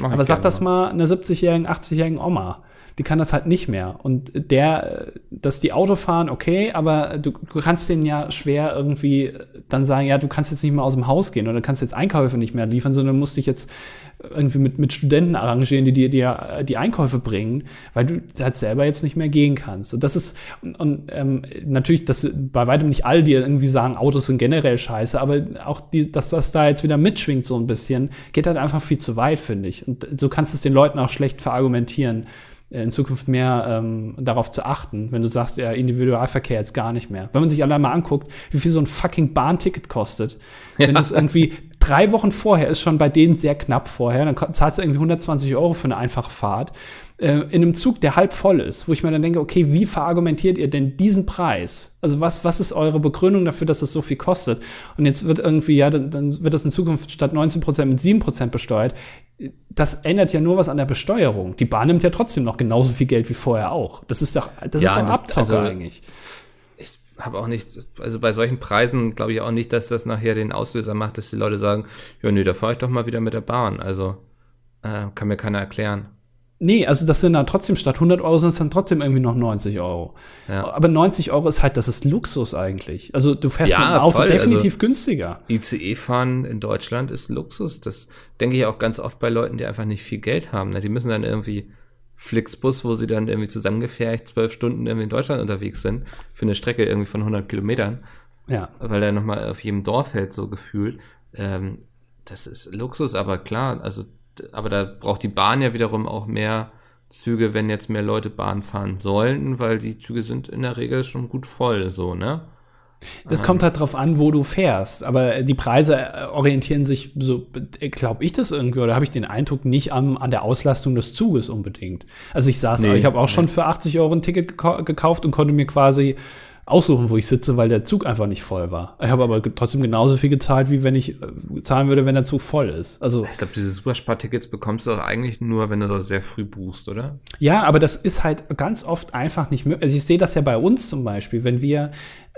Aber sag das mal einer 70-jährigen, 80-jährigen Oma die kann das halt nicht mehr. Und der, dass die Auto fahren, okay, aber du, du kannst denen ja schwer irgendwie dann sagen, ja, du kannst jetzt nicht mehr aus dem Haus gehen oder kannst jetzt Einkäufe nicht mehr liefern, sondern musst dich jetzt irgendwie mit, mit Studenten arrangieren, die dir die, die Einkäufe bringen, weil du halt selber jetzt nicht mehr gehen kannst. Und das ist, und ähm, natürlich, dass bei weitem nicht alle, die irgendwie sagen, Autos sind generell scheiße, aber auch die, dass das da jetzt wieder mitschwingt so ein bisschen, geht halt einfach viel zu weit, finde ich. Und so kannst du es den Leuten auch schlecht verargumentieren in Zukunft mehr ähm, darauf zu achten, wenn du sagst, ja, Individualverkehr jetzt gar nicht mehr. Wenn man sich allein mal anguckt, wie viel so ein fucking Bahnticket kostet, ja. wenn du es irgendwie drei Wochen vorher ist schon bei denen sehr knapp vorher, dann zahlst du irgendwie 120 Euro für eine einfache Fahrt äh, in einem Zug, der halb voll ist, wo ich mir dann denke, okay, wie verargumentiert ihr denn diesen Preis? Also was, was ist eure Begründung dafür, dass das so viel kostet? Und jetzt wird irgendwie, ja, dann, dann wird das in Zukunft statt 19 Prozent mit 7 Prozent besteuert. Das ändert ja nur was an der Besteuerung. Die Bahn nimmt ja trotzdem noch genauso viel Geld wie vorher auch. Das ist doch, das ja, ist doch Abzocke also, eigentlich habe auch nicht, also bei solchen Preisen glaube ich auch nicht, dass das nachher den Auslöser macht, dass die Leute sagen, ja, nee, da fahre ich doch mal wieder mit der Bahn. Also äh, kann mir keiner erklären. Nee, also das sind dann trotzdem statt 100 Euro sind es dann trotzdem irgendwie noch 90 Euro. Ja. Aber 90 Euro ist halt, das ist Luxus eigentlich. Also du fährst ja, mit dem Auto voll. definitiv also, günstiger. ICE fahren in Deutschland ist Luxus. Das denke ich auch ganz oft bei Leuten, die einfach nicht viel Geld haben. Ne? Die müssen dann irgendwie Flixbus, wo sie dann irgendwie zusammengefercht zwölf Stunden irgendwie in Deutschland unterwegs sind, für eine Strecke irgendwie von 100 Kilometern. Ja. Weil er nochmal auf jedem Dorf hält, so gefühlt. Ähm, das ist Luxus, aber klar, also, aber da braucht die Bahn ja wiederum auch mehr Züge, wenn jetzt mehr Leute Bahn fahren sollten, weil die Züge sind in der Regel schon gut voll, so, ne? Das kommt halt drauf an, wo du fährst. Aber die Preise äh, orientieren sich, so glaube ich das irgendwie, oder habe ich den Eindruck, nicht am, an der Auslastung des Zuges unbedingt. Also ich saß, nee, ich habe auch nee. schon für 80 Euro ein Ticket gekauft und konnte mir quasi aussuchen, wo ich sitze, weil der Zug einfach nicht voll war. Ich habe aber trotzdem genauso viel gezahlt, wie wenn ich äh, zahlen würde, wenn der Zug voll ist. Also ich glaube, diese Superspartickets bekommst du doch eigentlich nur, wenn du da sehr früh buchst, oder? Ja, aber das ist halt ganz oft einfach nicht möglich. Also ich sehe das ja bei uns zum Beispiel, wenn wir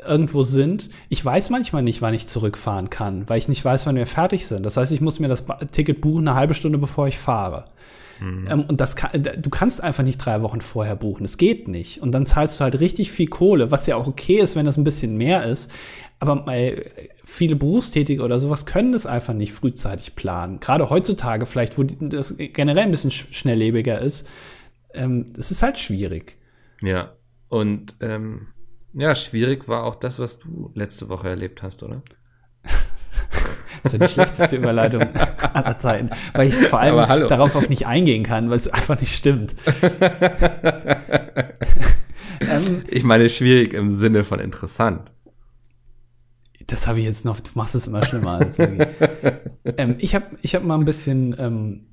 irgendwo sind. Ich weiß manchmal nicht, wann ich zurückfahren kann, weil ich nicht weiß, wann wir fertig sind. Das heißt, ich muss mir das Ticket buchen eine halbe Stunde, bevor ich fahre. Mhm. Ähm, und das kann, du kannst einfach nicht drei Wochen vorher buchen. Das geht nicht. Und dann zahlst du halt richtig viel Kohle, was ja auch okay ist, wenn das ein bisschen mehr ist. Aber viele Berufstätige oder sowas können das einfach nicht frühzeitig planen. Gerade heutzutage vielleicht, wo das generell ein bisschen schnelllebiger ist. Ähm, das ist halt schwierig. Ja. Und ähm, ja, schwierig war auch das, was du letzte Woche erlebt hast, oder? Das ist ja die schlechteste Überleitung aller Zeiten, weil ich vor allem darauf auch nicht eingehen kann, weil es einfach nicht stimmt. ähm, ich meine schwierig im Sinne von interessant. Das habe ich jetzt noch, du machst es immer schlimmer. ähm, ich habe ich hab mal ein bisschen, ähm,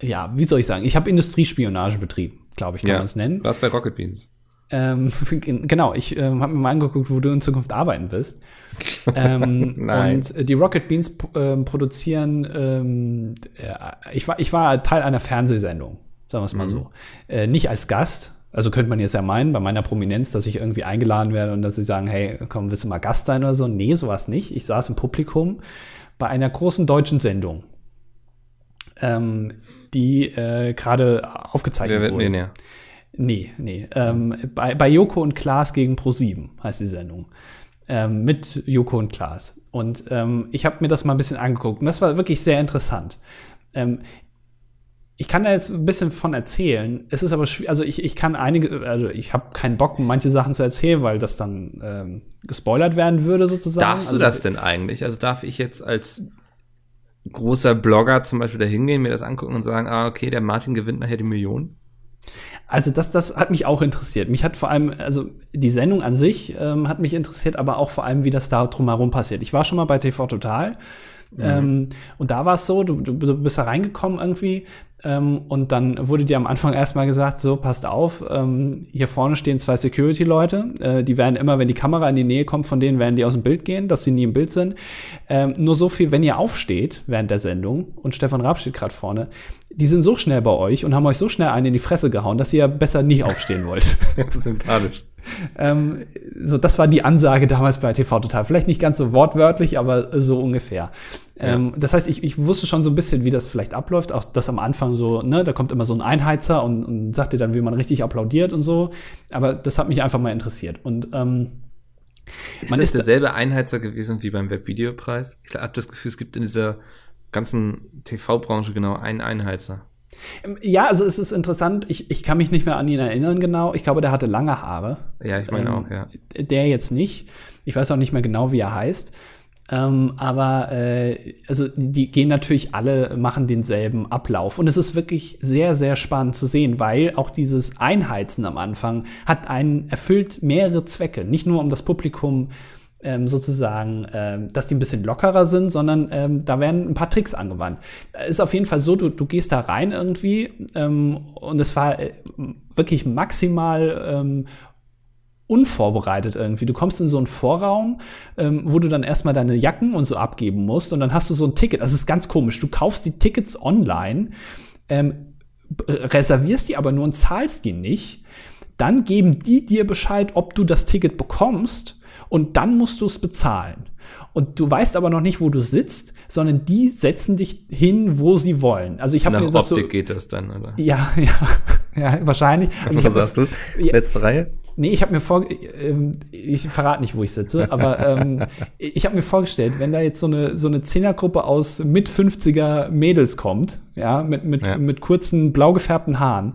ja, wie soll ich sagen, ich habe Industriespionage betrieben, glaube ich, kann ja, man es nennen. Was bei Rocket Beans. Ähm, genau, ich ähm, habe mir mal angeguckt, wo du in Zukunft arbeiten wirst. ähm, und die Rocket Beans äh, produzieren, ähm, äh, ich, war, ich war Teil einer Fernsehsendung, sagen wir es mal mhm. so. Äh, nicht als Gast, also könnte man jetzt ja meinen, bei meiner Prominenz, dass ich irgendwie eingeladen werde und dass sie sagen, hey, komm, willst du mal Gast sein oder so? Nee, sowas nicht. Ich saß im Publikum bei einer großen deutschen Sendung, ähm, die äh, gerade aufgezeichnet Wer wird wurde. Millionär? Nee, nee. Ähm, bei, bei Joko und Klaas gegen Pro7 heißt die Sendung. Ähm, mit Joko und Klaas. Und ähm, ich habe mir das mal ein bisschen angeguckt und das war wirklich sehr interessant. Ähm, ich kann da jetzt ein bisschen von erzählen. Es ist aber schwierig, also ich, ich kann einige, also ich habe keinen Bock, manche Sachen zu erzählen, weil das dann ähm, gespoilert werden würde sozusagen. Darfst du also, das denn eigentlich? Also darf ich jetzt als großer Blogger zum Beispiel da hingehen, mir das angucken und sagen, ah, okay, der Martin gewinnt nachher die Million? Also das, das hat mich auch interessiert. Mich hat vor allem, also die Sendung an sich ähm, hat mich interessiert, aber auch vor allem, wie das da drumherum passiert. Ich war schon mal bei TV Total. Mhm. Ähm, und da war es so, du, du bist da reingekommen irgendwie ähm, und dann wurde dir am Anfang erstmal gesagt, so, passt auf, ähm, hier vorne stehen zwei Security-Leute, äh, die werden immer, wenn die Kamera in die Nähe kommt von denen, werden die aus dem Bild gehen, dass sie nie im Bild sind. Ähm, nur so viel, wenn ihr aufsteht während der Sendung, und Stefan Raab steht gerade vorne, die sind so schnell bei euch und haben euch so schnell einen in die Fresse gehauen, dass ihr ja besser nicht aufstehen wollt. Sympathisch. ähm, so, das war die Ansage damals bei TV Total. Vielleicht nicht ganz so wortwörtlich, aber so ungefähr. Ja. Ähm, das heißt, ich, ich wusste schon so ein bisschen, wie das vielleicht abläuft. Auch das am Anfang so, ne, da kommt immer so ein Einheizer und, und sagt dir dann, wie man richtig applaudiert und so. Aber das hat mich einfach mal interessiert. Und ähm, ist man das ist derselbe Einheizer gewesen wie beim Webvideopreis? Ich habe das Gefühl, es gibt in dieser ganzen TV-Branche genau einen Einheizer. Ähm, ja, also es ist interessant. Ich, ich kann mich nicht mehr an ihn erinnern genau. Ich glaube, der hatte lange Haare. Ja, ich meine ähm, auch, ja. Der jetzt nicht. Ich weiß auch nicht mehr genau, wie er heißt. Ähm, aber äh, also die gehen natürlich alle, machen denselben Ablauf. Und es ist wirklich sehr, sehr spannend zu sehen, weil auch dieses Einheizen am Anfang hat einen erfüllt mehrere Zwecke. Nicht nur um das Publikum ähm, sozusagen, ähm, dass die ein bisschen lockerer sind, sondern ähm, da werden ein paar Tricks angewandt. Ist auf jeden Fall so, du, du gehst da rein irgendwie ähm, und es war äh, wirklich maximal ähm, unvorbereitet irgendwie. Du kommst in so einen Vorraum, ähm, wo du dann erstmal deine Jacken und so abgeben musst und dann hast du so ein Ticket. Das ist ganz komisch. Du kaufst die Tickets online, ähm, reservierst die aber nur und zahlst die nicht. Dann geben die dir Bescheid, ob du das Ticket bekommst und dann musst du es bezahlen. Und du weißt aber noch nicht, wo du sitzt, sondern die setzen dich hin, wo sie wollen. Also ich habe mir das Optik so, geht das dann, oder? Ja, ja, ja, wahrscheinlich. Also Was sagst das, du? Letzte Reihe? Nee, ich habe mir vor, ähm, ich verrate nicht, wo ich sitze, aber ähm, ich habe mir vorgestellt, wenn da jetzt so eine so eine Zehnergruppe aus mit 50er Mädels kommt, ja, mit mit ja. mit kurzen blau gefärbten Haaren,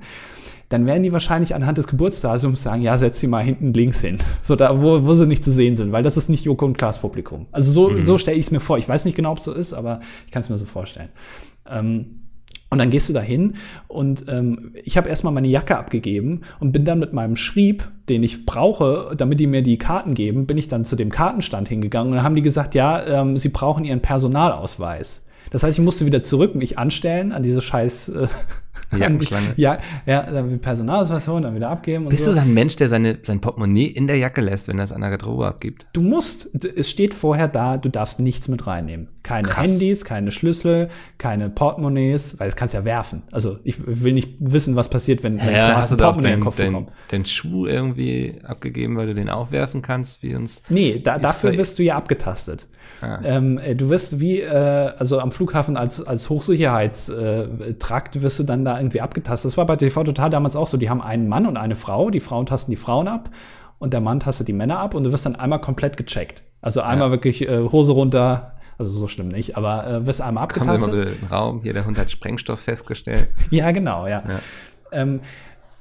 dann werden die wahrscheinlich anhand des Geburtsdatums sagen, ja, setz sie mal hinten links hin, so da, wo, wo sie nicht zu sehen sind, weil das ist nicht Joko und Klaas Publikum. Also so, mhm. so stelle ich es mir vor. Ich weiß nicht genau, ob es so ist, aber ich kann es mir so vorstellen. Ähm, und dann gehst du da hin und ähm, ich habe erstmal meine Jacke abgegeben und bin dann mit meinem Schrieb, den ich brauche, damit die mir die Karten geben, bin ich dann zu dem Kartenstand hingegangen und dann haben die gesagt, ja, ähm, sie brauchen ihren Personalausweis. Das heißt, ich musste wieder zurück mich anstellen an diese scheiß äh, Jackenschlange. ja, ja, dann Personalausweis holen, dann wieder abgeben. Und Bist so. du so ein Mensch, der seine, sein Portemonnaie in der Jacke lässt, wenn er es an der Garderobe abgibt? Du musst, es steht vorher da, du darfst nichts mit reinnehmen. Keine Krass. Handys, keine Schlüssel, keine Portemonnaies, weil das kannst ja werfen. Also ich will nicht wissen, was passiert, wenn, wenn Ja, du hast du ein da auch den deinen bekommen. dein Schuh irgendwie abgegeben, weil du den auch werfen kannst, wie uns. Nee, da, dafür da- wirst du ja abgetastet. Ah. Ähm, äh, du wirst wie, äh, also am Flughafen als, als Hochsicherheitstrakt Trakt wirst du dann da irgendwie abgetastet. Das war bei TV Total damals auch so. Die haben einen Mann und eine Frau. Die Frauen tasten die Frauen ab und der Mann tastet die Männer ab und du wirst dann einmal komplett gecheckt. Also einmal wirklich äh, Hose runter, also so schlimm nicht, aber äh, wirst einmal mal abgetastet. bitte in den Raum, hier der Hund hat Sprengstoff festgestellt. Ja, genau, ja. Ja. Ähm,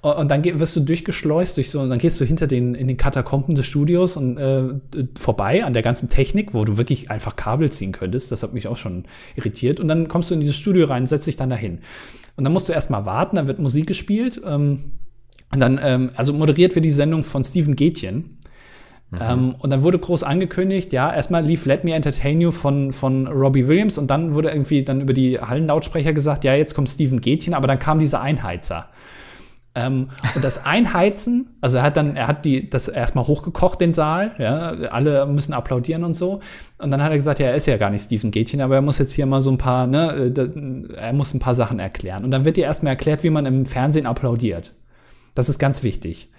und dann wirst du durchgeschleust durch so, und dann gehst du hinter den, in den Katakomben des Studios und äh, vorbei an der ganzen Technik, wo du wirklich einfach Kabel ziehen könntest. Das hat mich auch schon irritiert. Und dann kommst du in dieses Studio rein, setzt dich dann dahin. Und dann musst du erstmal warten, dann wird Musik gespielt. Ähm, und dann, ähm, also moderiert wird die Sendung von Steven Gätjen. Ähm, und dann wurde groß angekündigt, ja, erstmal lief Let Me Entertain You von, von Robbie Williams und dann wurde irgendwie dann über die Hallenlautsprecher gesagt, ja, jetzt kommt Steven Gätjen, aber dann kam dieser Einheizer. Ähm, und das Einheizen, also er hat dann, er hat die, das erstmal hochgekocht, den Saal, ja, alle müssen applaudieren und so. Und dann hat er gesagt, ja, er ist ja gar nicht Steven Gätjen, aber er muss jetzt hier mal so ein paar, ne, äh, das, er muss ein paar Sachen erklären. Und dann wird dir erstmal erklärt, wie man im Fernsehen applaudiert. Das ist ganz wichtig.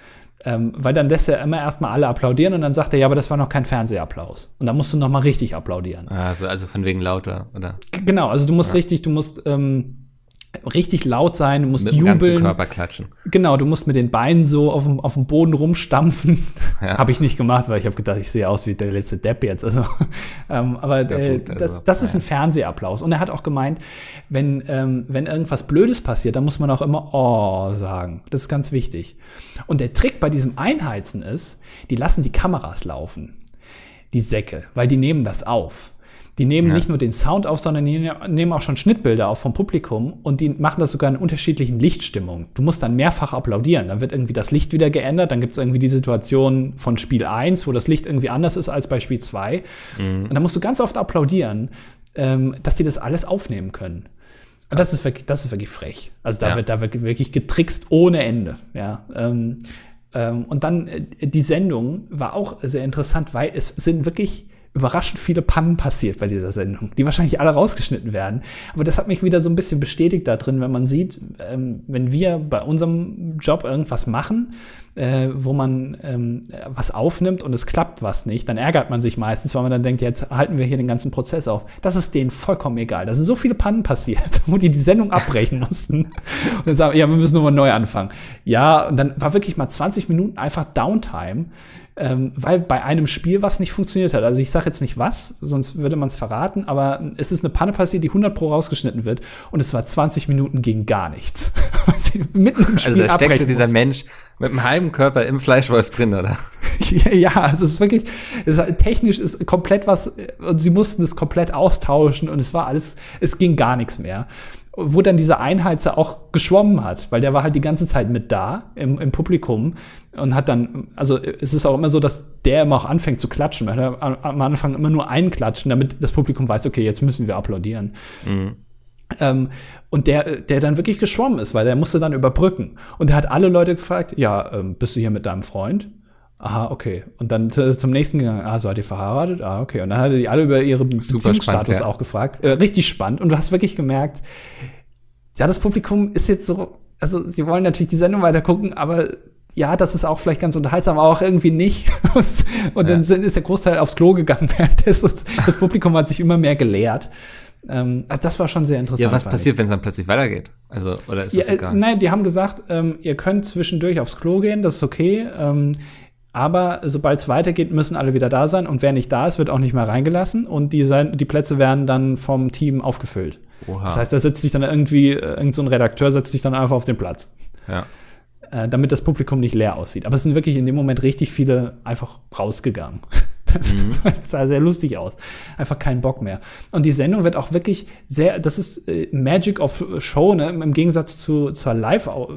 Ähm, weil dann lässt er immer erstmal alle applaudieren und dann sagt er, ja, aber das war noch kein Fernsehapplaus. Und dann musst du noch mal richtig applaudieren. Also, also von wegen lauter, oder? G- Genau, also du musst richtig, du musst ähm, richtig laut sein, du musst Mit dem ganzen jubeln. Körper klatschen. Genau, du musst mit den Beinen so auf dem, auf dem Boden rumstampfen. Ja. Habe ich nicht gemacht, weil ich habe gedacht, ich sehe aus wie der letzte Depp jetzt. Also, ähm, aber äh, gut, also, das, das ist ein Fernsehapplaus. Und er hat auch gemeint, wenn, ähm, wenn irgendwas Blödes passiert, dann muss man auch immer Oh sagen. Das ist ganz wichtig. Und der Trick bei diesem Einheizen ist, die lassen die Kameras laufen. Die Säcke, weil die nehmen das auf. Die nehmen Ja. nicht nur den Sound auf, sondern die nehmen auch schon Schnittbilder auf vom Publikum und die machen das sogar in unterschiedlichen Lichtstimmungen. Du musst dann mehrfach applaudieren. Dann wird irgendwie das Licht wieder geändert. Dann gibt es irgendwie die Situation von Spiel 1, wo das Licht irgendwie anders ist als bei Spiel 2. Und dann musst du ganz oft applaudieren, ähm, dass die das alles aufnehmen können. Und das ist wirklich, das ist wirklich frech. Also da Ja. wird da wird wirklich getrickst ohne Ende. Ja. Ähm, ähm, und dann äh, die Sendung war auch sehr interessant, weil es sind wirklich überraschend viele Pannen passiert bei dieser Sendung, die wahrscheinlich alle rausgeschnitten werden. Aber das hat mich wieder so ein bisschen bestätigt da drin, wenn man sieht, ähm, wenn wir bei unserem Job irgendwas machen, äh, wo man ähm, was aufnimmt und es klappt was nicht, dann ärgert man sich meistens, weil man dann denkt, jetzt halten wir hier den ganzen Prozess auf. Das ist denen vollkommen egal. Da sind so viele Pannen passiert, wo die die Sendung abbrechen mussten und dann sagen, ja, wir müssen nochmal neu anfangen. Ja, und dann war wirklich mal 20 Minuten einfach Downtime, ähm, weil bei einem Spiel was nicht funktioniert hat. Also ich sage jetzt nicht was, sonst würde man es verraten, aber es ist eine Panne passiert, die 100 pro rausgeschnitten wird und es war 20 Minuten gegen gar nichts. Mitten im Spiel Also da steckte dieser mussten. Mensch mit einem halben Körper im Fleischwolf drin, oder? ja, also es ist wirklich, es ist, technisch ist komplett was, und sie mussten es komplett austauschen und es war alles, es ging gar nichts mehr. Wo dann dieser Einheizer auch geschwommen hat, weil der war halt die ganze Zeit mit da im, im Publikum und hat dann, also es ist auch immer so, dass der immer auch anfängt zu klatschen. Man hat am Anfang immer nur einklatschen, damit das Publikum weiß, okay, jetzt müssen wir applaudieren. Ähm, und der, der dann wirklich geschwommen ist, weil der musste dann überbrücken. Und der hat alle Leute gefragt, ja, ähm, bist du hier mit deinem Freund? Aha, okay. Und dann zu- zum nächsten gegangen, ah, seid ihr verheiratet? Ah, okay. Und dann hat er die alle über ihren Beziehungsstatus ja. auch gefragt. Äh, richtig spannend. Und du hast wirklich gemerkt, ja, das Publikum ist jetzt so, also sie wollen natürlich die Sendung weiter gucken, aber ja, das ist auch vielleicht ganz unterhaltsam, aber auch irgendwie nicht. Und, dann Ja. ist der Großteil aufs Klo gegangen, das, das Publikum hat sich immer mehr geleert. Ähm, also das war schon sehr interessant. Ja, was passiert, wenn es dann plötzlich weitergeht? Also, oder ist Ja, das äh, egal? nein, die haben gesagt, ähm, ihr könnt zwischendurch aufs Klo gehen, das ist okay. Ähm, aber sobald es weitergeht, müssen alle wieder da sein. Und wer nicht da ist, wird auch nicht mehr reingelassen. Und die, sein, die Plätze werden dann vom Team aufgefüllt. Oha. Das heißt, da setzt sich dann irgendwie, äh, irgend so Redakteur setzt sich dann einfach auf den Platz. ja. Äh, damit das Publikum nicht leer aussieht. Aber es sind wirklich in dem Moment richtig viele einfach rausgegangen. Das mhm. sah sehr lustig aus. Einfach keinen Bock mehr. Und die Sendung wird auch wirklich sehr, das ist äh, Magic of Show, ne? im Gegensatz zu zur Live auf,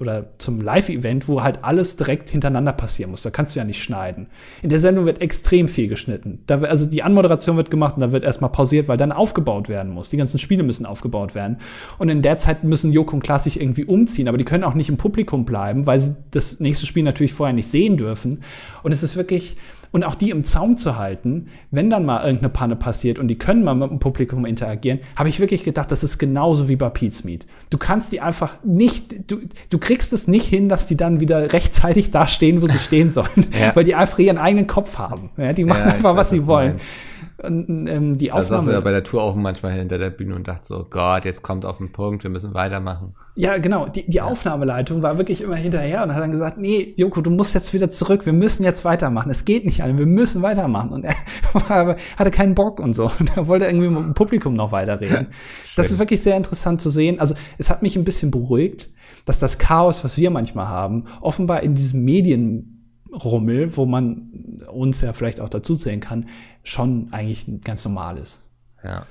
oder zum Live-Event, wo halt alles direkt hintereinander passieren muss. Da kannst du ja nicht schneiden. In der Sendung wird extrem viel geschnitten. Da, also die Anmoderation wird gemacht und dann wird erstmal pausiert, weil dann aufgebaut werden muss. Die ganzen Spiele müssen aufgebaut werden. Und in der Zeit müssen Joko und Klaas sich irgendwie umziehen, aber die können auch nicht im Publikum bleiben, weil sie das nächste Spiel natürlich vorher nicht sehen dürfen. Und es ist wirklich, und auch die im Zaum zu halten, wenn dann mal irgendeine Panne passiert und die können mal mit dem Publikum interagieren, habe ich wirklich gedacht, das ist genauso wie bei Pete's Meet. Du kannst die einfach nicht, du, du kriegst es nicht hin, dass die dann wieder rechtzeitig da stehen, wo sie stehen sollen, ja. weil die einfach ihren eigenen Kopf haben. Ja, die machen ja, einfach, was sie wollen. Meinst. Und, ähm, die Aufnahme. Das saß ja bei der Tour auch manchmal hinter der Bühne und dachte so, Gott, jetzt kommt auf den Punkt, wir müssen weitermachen. Ja, genau. Die, die ja. Aufnahmeleitung war wirklich immer hinterher und hat dann gesagt, nee, Joko, du musst jetzt wieder zurück, wir müssen jetzt weitermachen. Es geht nicht an, wir müssen weitermachen. Und er war, hatte keinen Bock und so. Und er wollte irgendwie mit dem Publikum noch weiterreden. das ist wirklich sehr interessant zu sehen. Also es hat mich ein bisschen beruhigt, dass das Chaos, was wir manchmal haben, offenbar in diesem Medienrummel, wo man uns ja vielleicht auch dazu zählen kann, schon eigentlich ganz normal ist. Ja.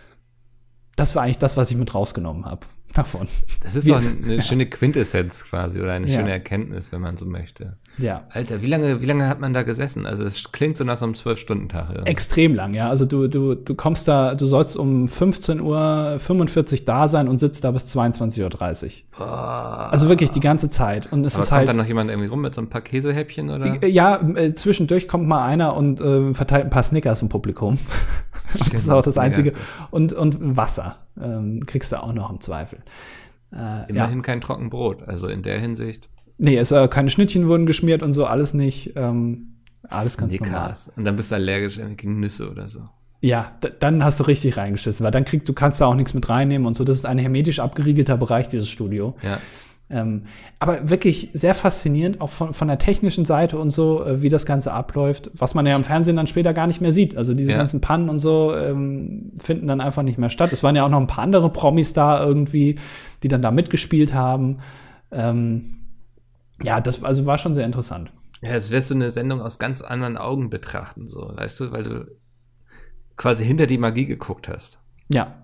Das war eigentlich das, was ich mit rausgenommen habe davon. Das ist doch eine ja. schöne Quintessenz quasi oder eine ja. schöne Erkenntnis, wenn man so möchte. Ja. Alter, wie lange, wie lange hat man da gesessen? Also es klingt so nach so einem Zwölf-Stunden-Tag. Ja. Extrem lang, ja. Also du, du, du kommst da, du sollst um 15 Uhr 45 da sein und sitzt da bis 22.30 Uhr. Boah. Also wirklich die ganze Zeit. Und es Aber ist kommt halt. dann noch jemand irgendwie rum mit so ein paar Käsehäppchen oder? Ja, äh, zwischendurch kommt mal einer und äh, verteilt ein paar Snickers im Publikum. Das ist auch das Einzige. Und, und Wasser ähm, kriegst du auch noch im Zweifel. Äh, Immerhin ja. kein Trockenbrot, also in der Hinsicht. Nee, es, äh, keine Schnittchen wurden geschmiert und so, alles nicht. Ähm, alles ganz normal. Und dann bist du allergisch gegen Nüsse oder so. Ja, dann hast du richtig reingeschissen, weil dann kriegst du kannst da auch nichts mit reinnehmen und so. Das ist ein hermetisch abgeriegelter Bereich, dieses Studio. Ja. Ähm, aber wirklich sehr faszinierend, auch von, von der technischen Seite und so, äh, wie das Ganze abläuft, was man ja im Fernsehen dann später gar nicht mehr sieht. Also diese ja. ganzen Pannen und so ähm, finden dann einfach nicht mehr statt. Es waren ja auch noch ein paar andere Promis da irgendwie, die dann da mitgespielt haben. Ähm, ja, das also war schon sehr interessant. Ja, als wirst du eine Sendung aus ganz anderen Augen betrachten, so, weißt du, weil du quasi hinter die Magie geguckt hast. Ja,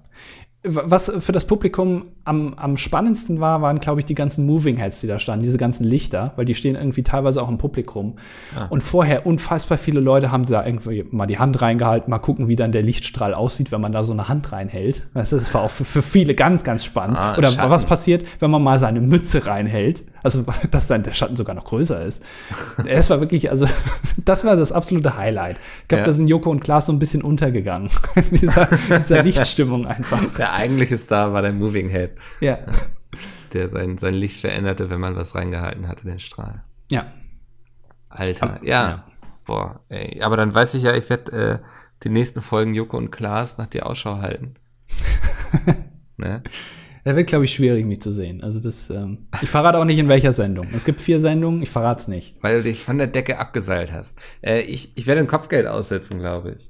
was für das Publikum am, am spannendsten war, waren, glaube ich, die ganzen Moving Heads, die da standen, diese ganzen Lichter, weil die stehen irgendwie teilweise auch im Publikum. Ah. Und vorher unfassbar viele Leute haben da irgendwie mal die Hand reingehalten, mal gucken, wie dann der Lichtstrahl aussieht, wenn man da so eine Hand reinhält. Weißt du, das war auch für, für viele ganz, ganz spannend. Ah, Oder Schatten. was passiert, wenn man mal seine Mütze reinhält? Also, dass dann der Schatten sogar noch größer ist. Es war wirklich, also, das war das absolute Highlight. Ich glaube, ja. da sind Joko und Klaas so ein bisschen untergegangen. in dieser, dieser Lichtstimmung einfach. Der eigentliche Star war der Moving Head. Ja. Der sein, sein Licht veränderte, wenn man was reingehalten hatte, den Strahl. Ja. Alter, ja. ja. Boah, ey. Aber dann weiß ich ja, ich werde äh, die nächsten Folgen Joko und Klaas nach dir Ausschau halten. ne? Da wird, glaube ich, schwierig, mich zu sehen. Also das, ähm, ich verrate auch nicht, in welcher Sendung. Es gibt vier Sendungen, ich verrate es nicht. Weil du dich von der Decke abgeseilt hast. Äh, ich, ich werde ein Kopfgeld aussetzen, glaube ich.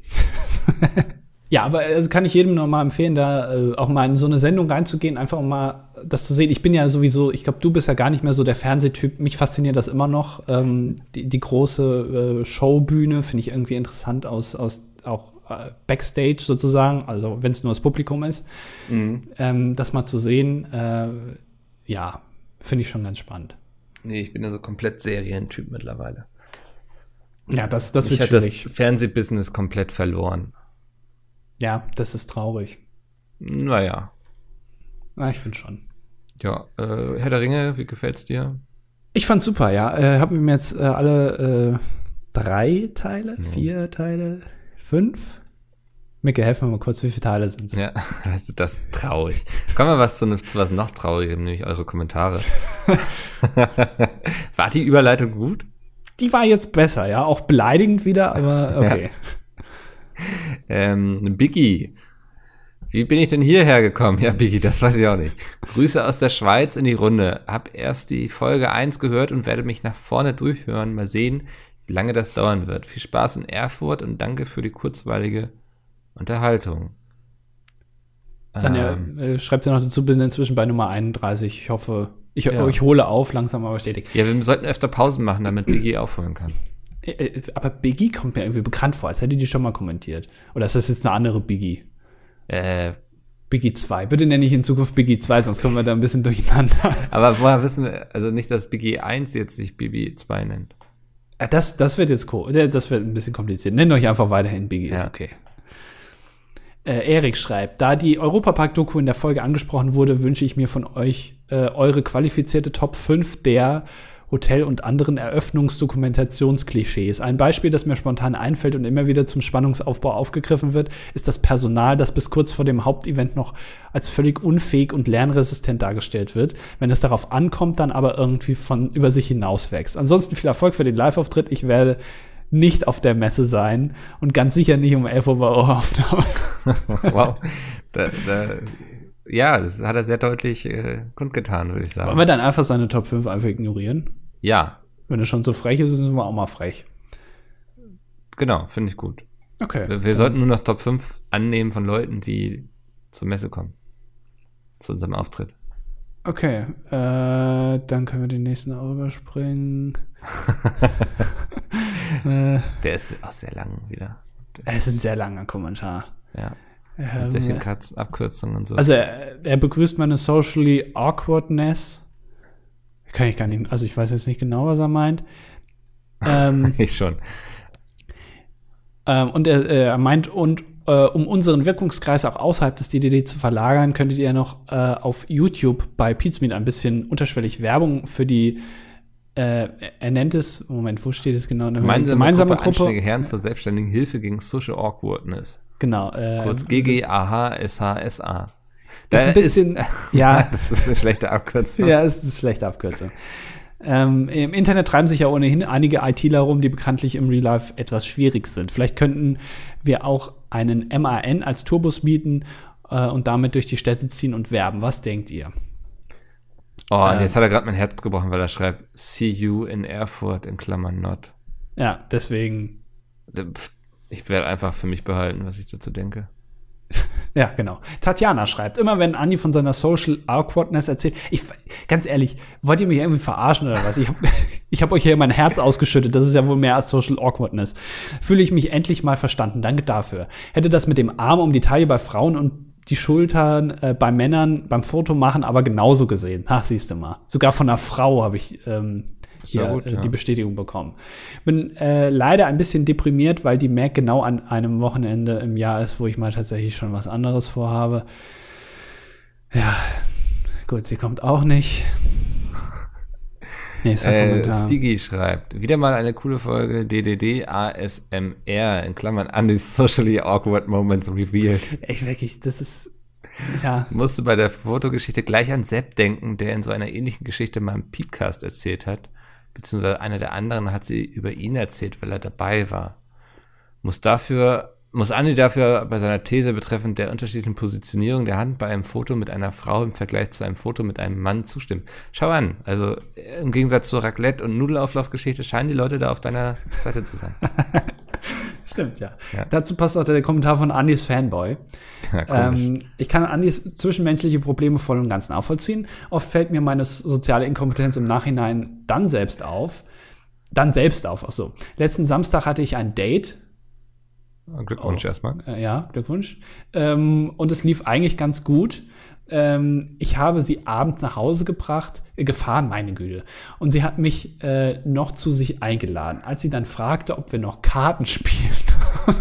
ja, aber also kann ich jedem nur mal empfehlen, da äh, auch mal in so eine Sendung reinzugehen, einfach um mal das zu sehen. Ich bin ja sowieso, ich glaube, du bist ja gar nicht mehr so der Fernsehtyp. Mich fasziniert das immer noch. Ähm, die, die große äh, Showbühne finde ich irgendwie interessant aus, aus auch Backstage sozusagen, also wenn es nur das Publikum ist, mhm. ähm, das mal zu sehen, äh, ja, finde ich schon ganz spannend. Nee, ich bin ja so komplett Serientyp mittlerweile. Ja, das, das wird ich schwierig. das Fernsehbusiness komplett verloren. Ja, das ist traurig. Naja. Na, ich finde schon. Ja, äh, Herr der Ringe, wie gefällt's dir? Ich fand's super, ja. Äh, Haben mir jetzt äh, alle äh, drei Teile, mhm. vier Teile, fünf? Micke, helf mir mal kurz, wie viele Teile sind es? Ja, du, das ist traurig. Kommen wir was zu, zu was noch traurigem, nämlich eure Kommentare. war die Überleitung gut? Die war jetzt besser, ja. Auch beleidigend wieder, aber okay. Ja. Ähm, Biggie. Wie bin ich denn hierher gekommen? Ja, Biggie, das weiß ich auch nicht. Grüße aus der Schweiz in die Runde. Hab erst die Folge 1 gehört und werde mich nach vorne durchhören. Mal sehen, wie lange das dauern wird. Viel Spaß in Erfurt und danke für die kurzweilige Unterhaltung. Dann ähm, äh, schreibt sie noch dazu, bin inzwischen bei Nummer 31. Ich hoffe, ich, ja. ich hole auf, langsam aber stetig. Ja, wir sollten öfter Pausen machen, damit Biggie aufholen kann. Äh, äh, aber Biggie kommt mir irgendwie bekannt vor, als hätte die schon mal kommentiert. Oder ist das jetzt eine andere Biggie? Äh, Biggie 2. Bitte nenne ich in Zukunft Biggie 2, sonst kommen wir da ein bisschen durcheinander. aber woher wissen wir, also nicht, dass Biggie 1 jetzt sich Bibi 2 nennt. Äh, Das, das wird jetzt cool. Das wird ein bisschen kompliziert. Nennt euch einfach weiterhin Biggie, ist Ja. okay. Äh, Erik schreibt, da die Europapark-Doku in der Folge angesprochen wurde, wünsche ich mir von euch äh, eure qualifizierte Top 5 der Hotel- und anderen Eröffnungsdokumentationsklischees. Ein Beispiel, das mir spontan einfällt und immer wieder zum Spannungsaufbau aufgegriffen wird, ist das Personal, das bis kurz vor dem Hauptevent noch als völlig unfähig und lernresistent dargestellt wird, wenn es darauf ankommt, dann aber irgendwie von über sich hinaus wächst. Ansonsten viel Erfolg für den Live-Auftritt. Ich werde nicht auf der Messe sein und ganz sicher nicht um 11 Uhr bei wow. Da, da, ja, das hat er sehr deutlich äh, kundgetan, würde ich Wollen sagen. wir dann einfach seine Top 5 einfach ignorieren? Ja, Wenn er schon so frech ist, sind wir auch mal frech. genau, finde ich gut. Okay. Wir, wir sollten nur noch Top 5 annehmen von Leuten, die zur Messe kommen. Zu unserem Auftritt. Okay, äh, dann können wir den nächsten auch überspringen. äh, Der ist auch sehr lang wieder. Das, es ist ein sehr langer Kommentar. ja, Mit sehr vielen Katz Abkürzungen und so. also er, er begrüßt meine socially awkwardness. Kann ich gar nicht, also ich weiß jetzt nicht genau, was er meint. Ähm, ich schon. Ähm, und er, äh, er meint, und äh, um unseren Wirkungskreis auch außerhalb des DDD zu verlagern, könntet ihr noch äh, auf YouTube bei Pizmeet ein bisschen unterschwellig Werbung für die, äh, er nennt es, Moment, wo steht es genau? Eine Gemeinsame, Gruppe, Anschläge Herren zur selbstständigen Hilfe gegen Social Awkwardness. Genau. Äh, Kurz GGAHSHSA. ist ein bisschen, ja, Das ist eine schlechte Abkürzung. ja, es ist eine schlechte Abkürzung. Ähm, Im Internet treiben sich ja ohnehin einige ITler rum, die bekanntlich im Real Life etwas schwierig sind. Vielleicht könnten wir auch einen MAN als Turbus mieten äh, und damit durch die Städte ziehen und werben. Was denkt ihr? Oh, und Äh, jetzt hat er gerade mein Herz gebrochen, weil er schreibt, see you in Erfurt in Klammern not. Ja, deswegen, Pff, Ich werde einfach für mich behalten, was ich dazu denke. ja, genau. Tatjana schreibt, immer wenn Andi von seiner Social Awkwardness erzählt, ich, ganz ehrlich, wollt ihr mich irgendwie verarschen oder was? Ich habe ich hab euch hier mein Herz ausgeschüttet, das ist ja wohl mehr als Social Awkwardness. Fühle ich mich endlich mal verstanden, danke dafür. Hätte das mit dem Arm um die Taille bei Frauen und die Schultern äh, bei Männern beim Foto machen aber genauso gesehen. Ach, siehst du mal. Sogar von einer Frau habe ich ähm, hier, gut, äh, ja. die Bestätigung bekommen. Bin äh, leider ein bisschen deprimiert, weil die Mac genau an einem Wochenende im Jahr ist, wo ich mal tatsächlich schon was anderes vorhabe. Ja, gut, sie kommt auch nicht. Nächster Äh. Stigi schreibt, wieder mal eine coole Folge DDD ASMR in Klammern Andy's Socially Awkward Moments Revealed. Echt wirklich, das ist ja. Musste bei der Fotogeschichte gleich an Sepp denken, der in so einer ähnlichen Geschichte mal im Podcast erzählt hat. Beziehungsweise einer der anderen hat sie über ihn erzählt, weil er dabei war. Muss dafür, muss Andi dafür bei seiner These betreffend der unterschiedlichen Positionierung der Hand bei einem Foto mit einer Frau im Vergleich zu einem Foto mit einem Mann zustimmen. Schau an, also im Gegensatz zur Raclette- und Nudelauflaufgeschichte scheinen die Leute da auf deiner Seite zu sein. Stimmt, ja. Ja. Dazu passt auch der Kommentar von Andys Fanboy. Ja. Ähm, ich kann Andys zwischenmenschliche Probleme voll und ganz nachvollziehen. Oft fällt mir meine soziale Inkompetenz im Nachhinein dann selbst auf. Dann selbst auf, ach so. Letzten Samstag hatte ich ein Date. Glückwunsch oh. erstmal. Äh, ja, Glückwunsch. Ähm, und es lief eigentlich ganz gut. Ähm, ich habe sie abends nach Hause gebracht, äh, gefahren, meine Güte. Und sie hat mich äh, noch zu sich eingeladen. Als sie dann fragte, ob wir noch Karten spielen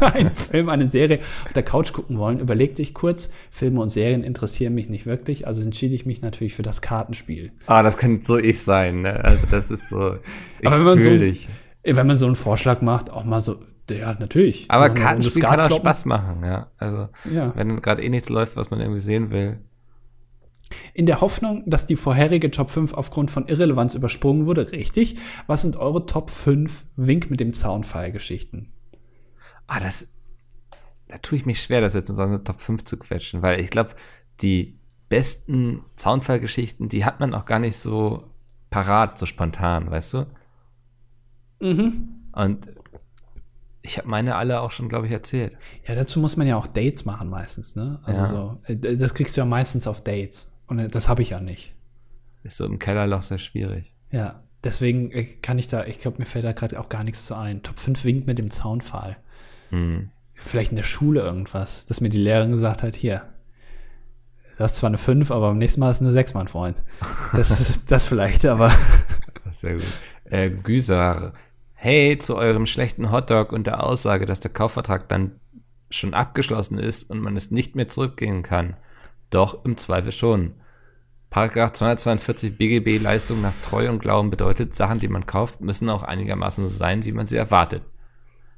einen Film, eine Serie auf der Couch gucken wollen, überlegte ich kurz, Filme und Serien interessieren mich nicht wirklich, also entschied ich mich natürlich für das Kartenspiel. Ah, das kann so ich sein, ne? Also das ist so, ich Aber wenn man so- dich. Äh, Wenn man so einen Vorschlag macht, auch mal so, ja, natürlich. Aber Kartenspiel kann auch. Spaß machen, ja. Also, Ja. wenn gerade eh nichts läuft, was man irgendwie sehen will. In der Hoffnung, dass die vorherige Top 5 aufgrund von Irrelevanz übersprungen wurde, richtig. Was sind eure Top 5 Wink mit dem Zaunpfeil-Geschichten? Ah, das, da tue ich mich schwer, das jetzt in so eine Top 5 zu quetschen, weil ich glaube, die besten Soundfall-Geschichten, die hat man auch gar nicht so parat, so spontan, weißt du? Mhm. Und ich habe meine alle auch schon, glaube ich, erzählt. Ja, dazu muss man ja auch Dates machen meistens, ne? Also Ja. so, äh, das kriegst du ja meistens auf Dates. Und äh, das habe ich ja nicht. Ist so im Kellerloch sehr schwierig. Ja. deswegen äh, kann ich da, ich glaube, mir fällt da gerade auch gar nichts zu ein. Top 5 winkt mit dem Zaunpfahl. Hm. Vielleicht in der Schule irgendwas, dass mir die Lehrerin gesagt hat, hier, du hast zwar eine 5, aber beim nächsten Mal ist eine 6, mein Freund. Das, das vielleicht, aber. Sehr gut. Äh, Güsar, hey, zu eurem schlechten Hotdog und der Aussage, dass der Kaufvertrag dann schon abgeschlossen ist und man es nicht mehr zurückgehen kann. Doch im Zweifel schon. Paragraph 242 BGB Leistung nach Treu und Glauben bedeutet, Sachen, die man kauft, müssen auch einigermaßen so sein, wie man sie erwartet.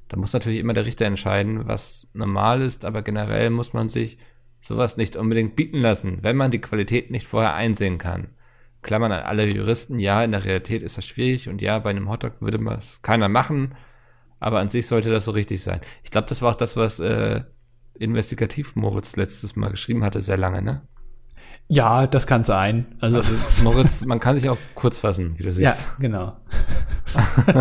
Da muss natürlich immer der Richter entscheiden, was normal ist, aber generell muss man sich sowas nicht unbedingt bieten lassen, wenn man die Qualität nicht vorher einsehen kann. Klammern an alle Juristen, ja, in der Realität ist das schwierig und ja, bei einem Hotdog würde man es keiner machen, aber an sich sollte das so richtig sein. Ich glaube, das war auch das, was äh, Investigativ Moritz letztes Mal geschrieben hatte, sehr lange, ne? Ja, das kann sein. Also, Also Moritz, man kann sich auch kurz fassen, wie du ja, siehst. genau.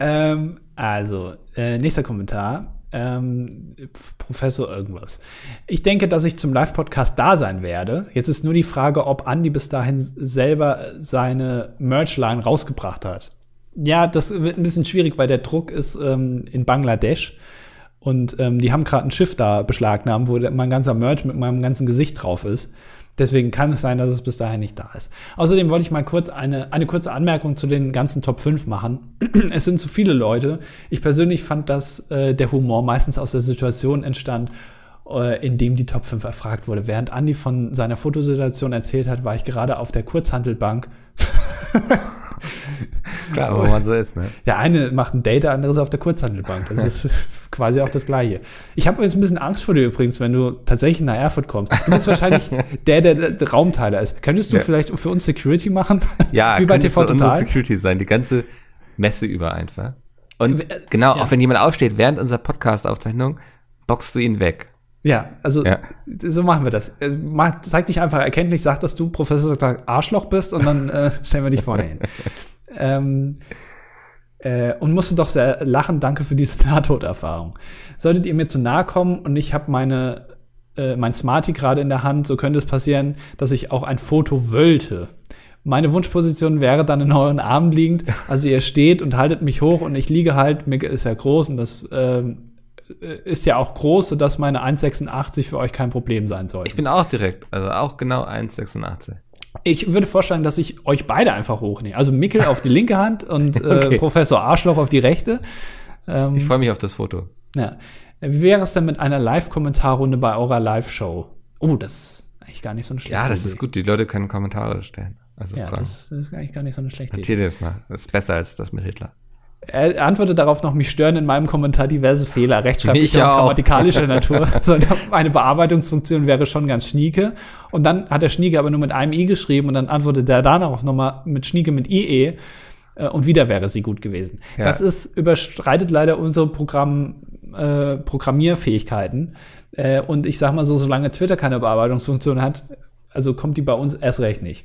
ähm, also, äh, nächster Kommentar. Ähm, Professor irgendwas. Ich denke, dass ich zum Live-Podcast da sein werde. Jetzt ist nur die Frage, ob Andy bis dahin selber seine Merchline rausgebracht hat. Ja, das wird ein bisschen schwierig, weil der Druck ist ähm, in Bangladesch. Und ähm, die haben gerade ein Schiff da beschlagnahmt, wo mein ganzer Merch mit meinem ganzen Gesicht drauf ist. Deswegen kann es sein, dass es bis dahin nicht da ist. Außerdem wollte ich mal kurz eine, eine kurze Anmerkung zu den ganzen Top 5 machen. es sind zu viele Leute. Ich persönlich fand, dass äh, der Humor meistens aus der Situation entstand, äh, in dem die Top 5 erfragt wurde. Während Andi von seiner Fotosituation erzählt hat, war ich gerade auf der Kurzhandelbank. Klar, wo man so ist, ne? Der eine macht ein Date, der andere ist auf der Kurzhandelbank. Das ist quasi auch das Gleiche. Ich habe jetzt ein bisschen Angst vor dir übrigens, wenn du tatsächlich nach Erfurt kommst. Du bist wahrscheinlich der, der, der Raumteiler ist. Könntest du Ja. vielleicht für uns Security machen? Ja, Wie bei TV Total? Security sein, die ganze Messe über einfach. Und genau, ja. auch wenn jemand aufsteht während unserer Podcast-Aufzeichnung, boxst du ihn weg. Ja, also Ja. so machen wir das. Äh, Mach, zeig dich einfach erkenntlich, sag, dass du Professor Dr. Arschloch bist und dann äh, stellen wir dich vorne hin. ähm, äh, und musste doch sehr lachen, danke für diese Nahtoderfahrung. Solltet ihr mir zu nahe kommen und ich habe meine äh, mein Smarty gerade in der Hand, so könnte es passieren, dass ich auch ein Foto wollte. Meine Wunschposition wäre dann in euren Armen liegend. Also ihr steht und haltet mich hoch und ich liege halt, mir ist ja groß und das ähm, ist ja auch groß, sodass meine 1,86 für euch kein Problem sein soll. Ich bin auch direkt, also auch genau 1,86. Ich würde vorstellen, dass ich euch beide einfach hochnehme. Also Mickel auf die linke Hand und äh, Okay. Professor Arschloch auf die rechte. Ähm, Ich freue mich auf das Foto. ja. Wie wäre es denn mit einer Live-Kommentarrunde bei eurer Live-Show? Oh, das ist eigentlich gar nicht so eine schlechte Ja, das Idee. ist gut. Die Leute können Kommentare stellen. Also Ja, Fragen. das, das ist eigentlich gar nicht so eine schlechte Idee. Das mal. Das ist besser als das mit Hitler. Er antwortet darauf noch, mich stören in meinem Kommentar diverse Fehler, rechtschreiblicher Mich und grammatikalischer Natur. So eine, Bearbeitungsfunktion wäre schon ganz schnieke. Und dann hat der Schnieke aber nur mit einem i geschrieben und dann antwortet er danach nochmal mit Schnieke mit IE. äh, Und wieder wäre sie gut gewesen. Ja. Das ist, überstreitet leider unsere Programm, äh, Programmierfähigkeiten. Äh, und ich sag mal so, solange Twitter keine Bearbeitungsfunktion hat, also kommt die bei uns erst recht nicht.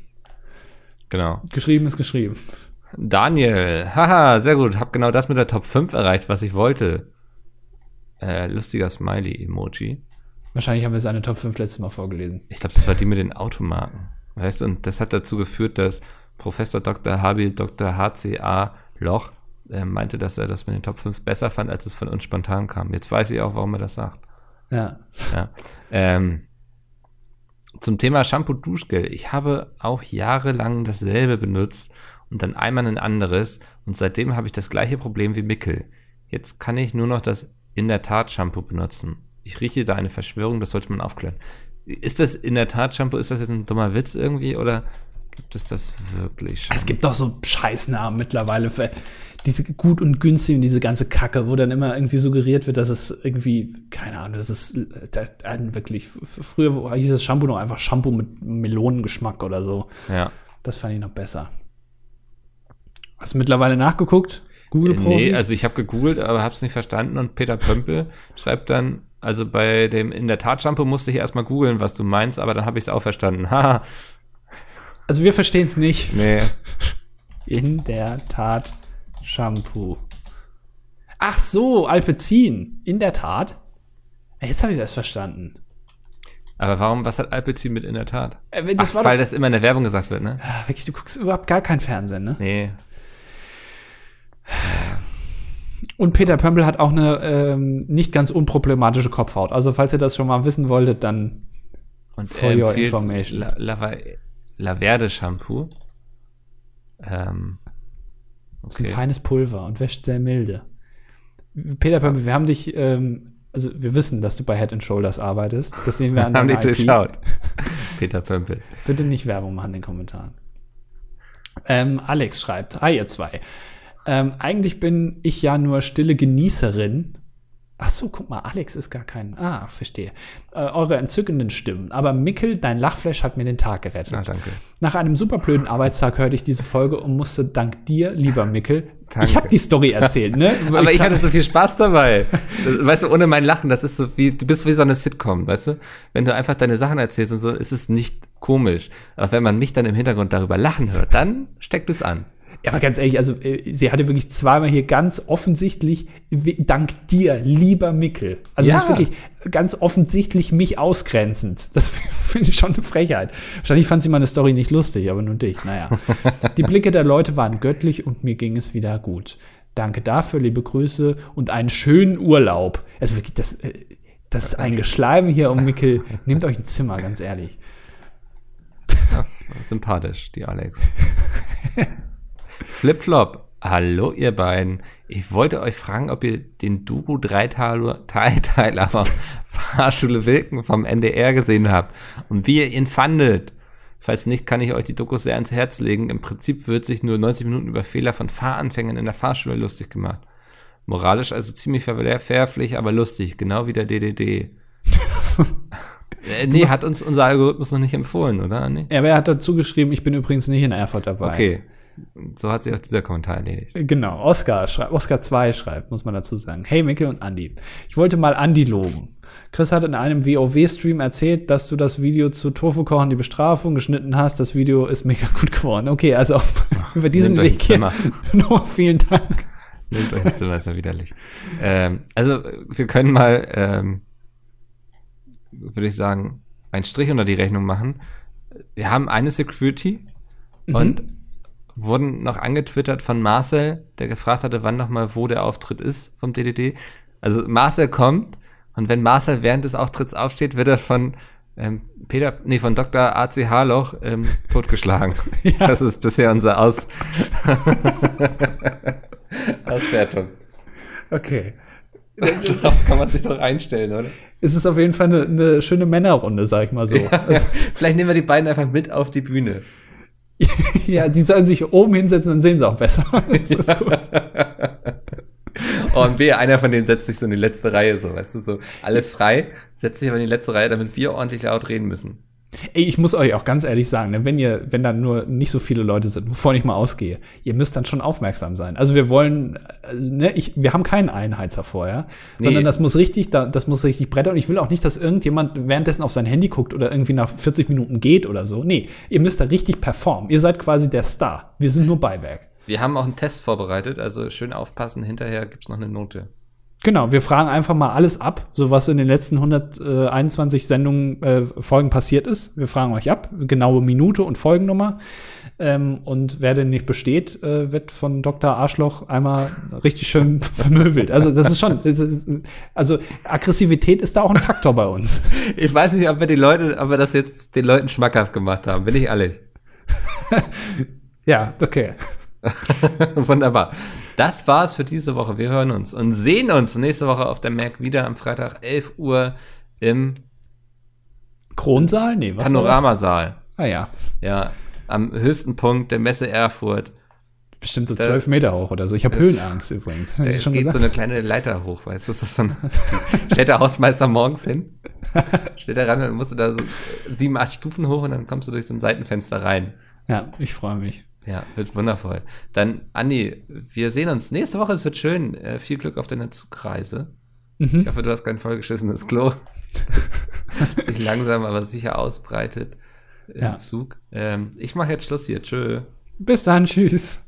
Genau. Geschrieben ist geschrieben. Daniel, haha, sehr gut. Hab genau das mit der Top 5 erreicht, was ich wollte. Äh, lustiger Smiley-Emoji. Wahrscheinlich haben wir seine Top 5 letztes Mal vorgelesen. Ich glaube, das war die mit den Automarken. Weißt du, und das hat dazu geführt, dass Professor Dr. Habil Dr. HCA Loch äh, meinte, dass er das mit den Top 5 besser fand, als es von uns spontan kam. Jetzt weiß ich auch, warum er das sagt. Ja. Ja. Ähm, zum Thema Shampoo Duschgel. Ich habe auch jahrelang dasselbe benutzt und dann einmal ein anderes und seitdem habe ich das gleiche Problem wie Mickel. Jetzt kann ich nur noch das in der Tat Shampoo benutzen. Ich rieche da eine Verschwörung, das sollte man aufklären. Ist das in der Tat Shampoo? Ist das jetzt ein dummer Witz irgendwie oder gibt es das wirklich schon? Es gibt doch so Scheißnamen mittlerweile für diese gut und günstig und diese ganze Kacke, wo dann immer irgendwie suggeriert wird, dass es irgendwie, keine Ahnung, das ist das, wirklich, früher hieß das Shampoo noch einfach Shampoo mit Melonengeschmack oder so. Ja. Das fand ich noch besser. Hast du mittlerweile nachgeguckt? Google Profi? Nee, also ich habe gegoogelt, aber habe es nicht verstanden und Peter Pömpel schreibt dann, also bei dem in der Tat Shampoo musste ich erstmal googeln, was du meinst, aber dann habe ich es auch verstanden. Haha, also wir verstehen es nicht. nee. In der Tat Shampoo. Ach so, Alpezin. In der Tat. Jetzt habe ich es erst verstanden. Aber warum, was hat Alpecin mit in der Tat? Äh, das Ach, weil das immer in der Werbung gesagt wird, ne? Ah, wirklich, du guckst überhaupt gar kein Fernsehen, ne? Nee. Und Peter Pömpel hat auch eine ähm, nicht ganz unproblematische Kopfhaut. Also falls ihr das schon mal wissen wolltet, dann Und For your information. La, La, Laverde Shampoo. Ähm, ist ein okay. feines Pulver und wäscht sehr milde. Peter Pömpel, wir haben dich, ähm, also wir wissen, dass du bei Head and Shoulders arbeitest. Das sehen wir an Haben IP. durchschaut. Peter Pömpel. Bitte nicht Werbung machen in den Kommentaren. Ähm, Alex schreibt, hi ihr zwei. Ähm, eigentlich bin ich ja nur stille Genießerin. Ach so, guck mal, Alex ist gar kein. Ah, verstehe. Äh, eure entzückenden Stimmen. Aber Mickel, dein Lachflash hat mir den Tag gerettet. Ah, danke. Nach einem superblöden Arbeitstag hörte ich diese Folge und musste dank dir, lieber Mickel, Danke. ich habe die Story erzählt, ne? Aber ich hatte so viel Spaß dabei. Weißt du, ohne mein Lachen, das ist so wie, du bist wie so eine Sitcom, weißt du? Wenn du einfach deine Sachen erzählst und so, ist es nicht komisch. Aber wenn man mich dann im Hintergrund darüber lachen hört, dann steckt es an. Ja, aber ganz ehrlich, also äh, sie hatte wirklich zweimal hier ganz offensichtlich, dank dir, lieber Mickel. Also Ja. das ist wirklich ganz offensichtlich mich ausgrenzend. Das finde ich schon eine Frechheit. Wahrscheinlich fand sie meine Story nicht lustig, aber nur dich. Naja. Die Blicke der Leute waren göttlich und mir ging es wieder gut. Danke dafür, liebe Grüße und einen schönen Urlaub. Also wirklich, das, äh, das ist ein Geschleim hier um Mickel. Nehmt euch ein Zimmer, ganz ehrlich. Sympathisch, die Alex. Flipflop. Hallo, ihr beiden. Ich wollte euch fragen, ob ihr den Dreiteiler Dreiteiler von Fahrschule Wilken vom NDR gesehen habt und wie ihr ihn fandet. Falls nicht, kann ich euch die Dokus sehr ans Herz legen. Im Prinzip wird sich nur 90 Minuten über Fehler von Fahranfängern in der Fahrschule lustig gemacht. Moralisch also ziemlich verwerflich, aber lustig, genau wie der DDD. äh, nee, hat uns unser Algorithmus noch nicht empfohlen, oder? Nee? Ja, aber er hat dazu geschrieben, ich bin übrigens nicht in Erfurt dabei. Okay. So hat sich auch dieser Kommentar erledigt. Genau, Oscar schreibt, Oscar 2 schreibt, muss man dazu sagen. Hey Micke und Andi. Ich wollte mal Andi loben. Chris hat in einem WoW-Stream erzählt, dass du das Video zu Tofu kochen, die Bestrafung geschnitten hast. Das Video ist mega gut geworden. Okay, also auf, über diesen Weg hier. Nochmal vielen Dank. Nehmt euch ein Zimmer, ist ja widerlich. Ähm, also, wir können mal, ähm, würde ich sagen, einen Strich unter die Rechnung machen. Wir haben eine Security und wurden noch angetwittert von Marcel, der gefragt hatte, wann nochmal wo der Auftritt ist vom DDD. Also Marcel kommt und wenn Marcel während des Auftritts aufsteht, wird er von ähm, Peter, nee, von Dr. AC Harloch ähm, totgeschlagen. Das ist bisher unser Aus Auswertung. Okay. Darauf kann man sich doch einstellen, oder? Es ist auf jeden Fall eine, eine schöne Männerrunde, sag ich mal so. Also, Vielleicht nehmen wir die beiden einfach mit auf die Bühne. Ja, die sollen sich oben hinsetzen, dann sehen sie auch besser. Das ist gut. Oh, und wehe, einer von denen setzt sich so in die letzte Reihe, so, weißt du, so alles frei, setzt sich aber in die letzte Reihe, damit wir ordentlich laut reden müssen. Ey, ich muss euch auch ganz ehrlich sagen, ne, wenn ihr, wenn da nur nicht so viele Leute sind, wovon ich mal ausgehe, ihr müsst dann schon aufmerksam sein. Also wir wollen, äh, ne, ich, wir haben keinen Einheizer vorher, Nee. sondern das muss richtig, da, das muss richtig brettern. Und ich will auch nicht, dass irgendjemand währenddessen auf sein Handy guckt oder irgendwie nach 40 Minuten geht oder so. Nee, ihr müsst da richtig performen. Ihr seid quasi der Star. Wir sind nur Beiwerk. Wir haben auch einen Test vorbereitet, also schön aufpassen, hinterher gibt's noch eine Note. Genau, wir fragen einfach mal alles ab, so was in den letzten 121 Sendungen, äh, Folgen passiert ist. Wir fragen euch ab, genaue Minute und Folgennummer. Ähm, und wer denn nicht besteht, äh, wird von Dr. Arschloch einmal richtig schön vermöbelt. Also das ist schon, also Aggressivität ist da auch ein Faktor bei uns. Ich weiß nicht, ob wir die Leute, ob wir das jetzt den Leuten schmackhaft gemacht haben, bin ich ehrlich. Ja, okay. Wunderbar. Das war's für diese Woche. Wir hören uns und sehen uns nächste Woche auf der Mac wieder am Freitag 11 Uhr im Kronsaal? Nee, was Panoramasaal. Ah ja, Ja, am höchsten Punkt der Messe Erfurt. bestimmt so zwölf Meter hoch oder so. Ich habe Höhenangst übrigens. Da ich schon geht gesagt? so eine kleine Leiter hoch, weißt du? Das ist so ein, stellt der Hausmeister morgens hin, steht da ran und dann musst du da so sieben, acht Stufen hoch und dann kommst du durch so ein Seitenfenster rein. ja, ich freue mich. Ja, wird wundervoll. Dann, Andi, wir sehen uns nächste Woche. Es wird schön. Äh, viel Glück auf deiner Zugreise. Mhm. Ich hoffe, du hast kein vollgeschissenes Klo. das sich langsam, aber sicher ausbreitet im Ja. Zug. Ähm, ich mache jetzt Schluss hier. Tschö. Bis dann, tschüss.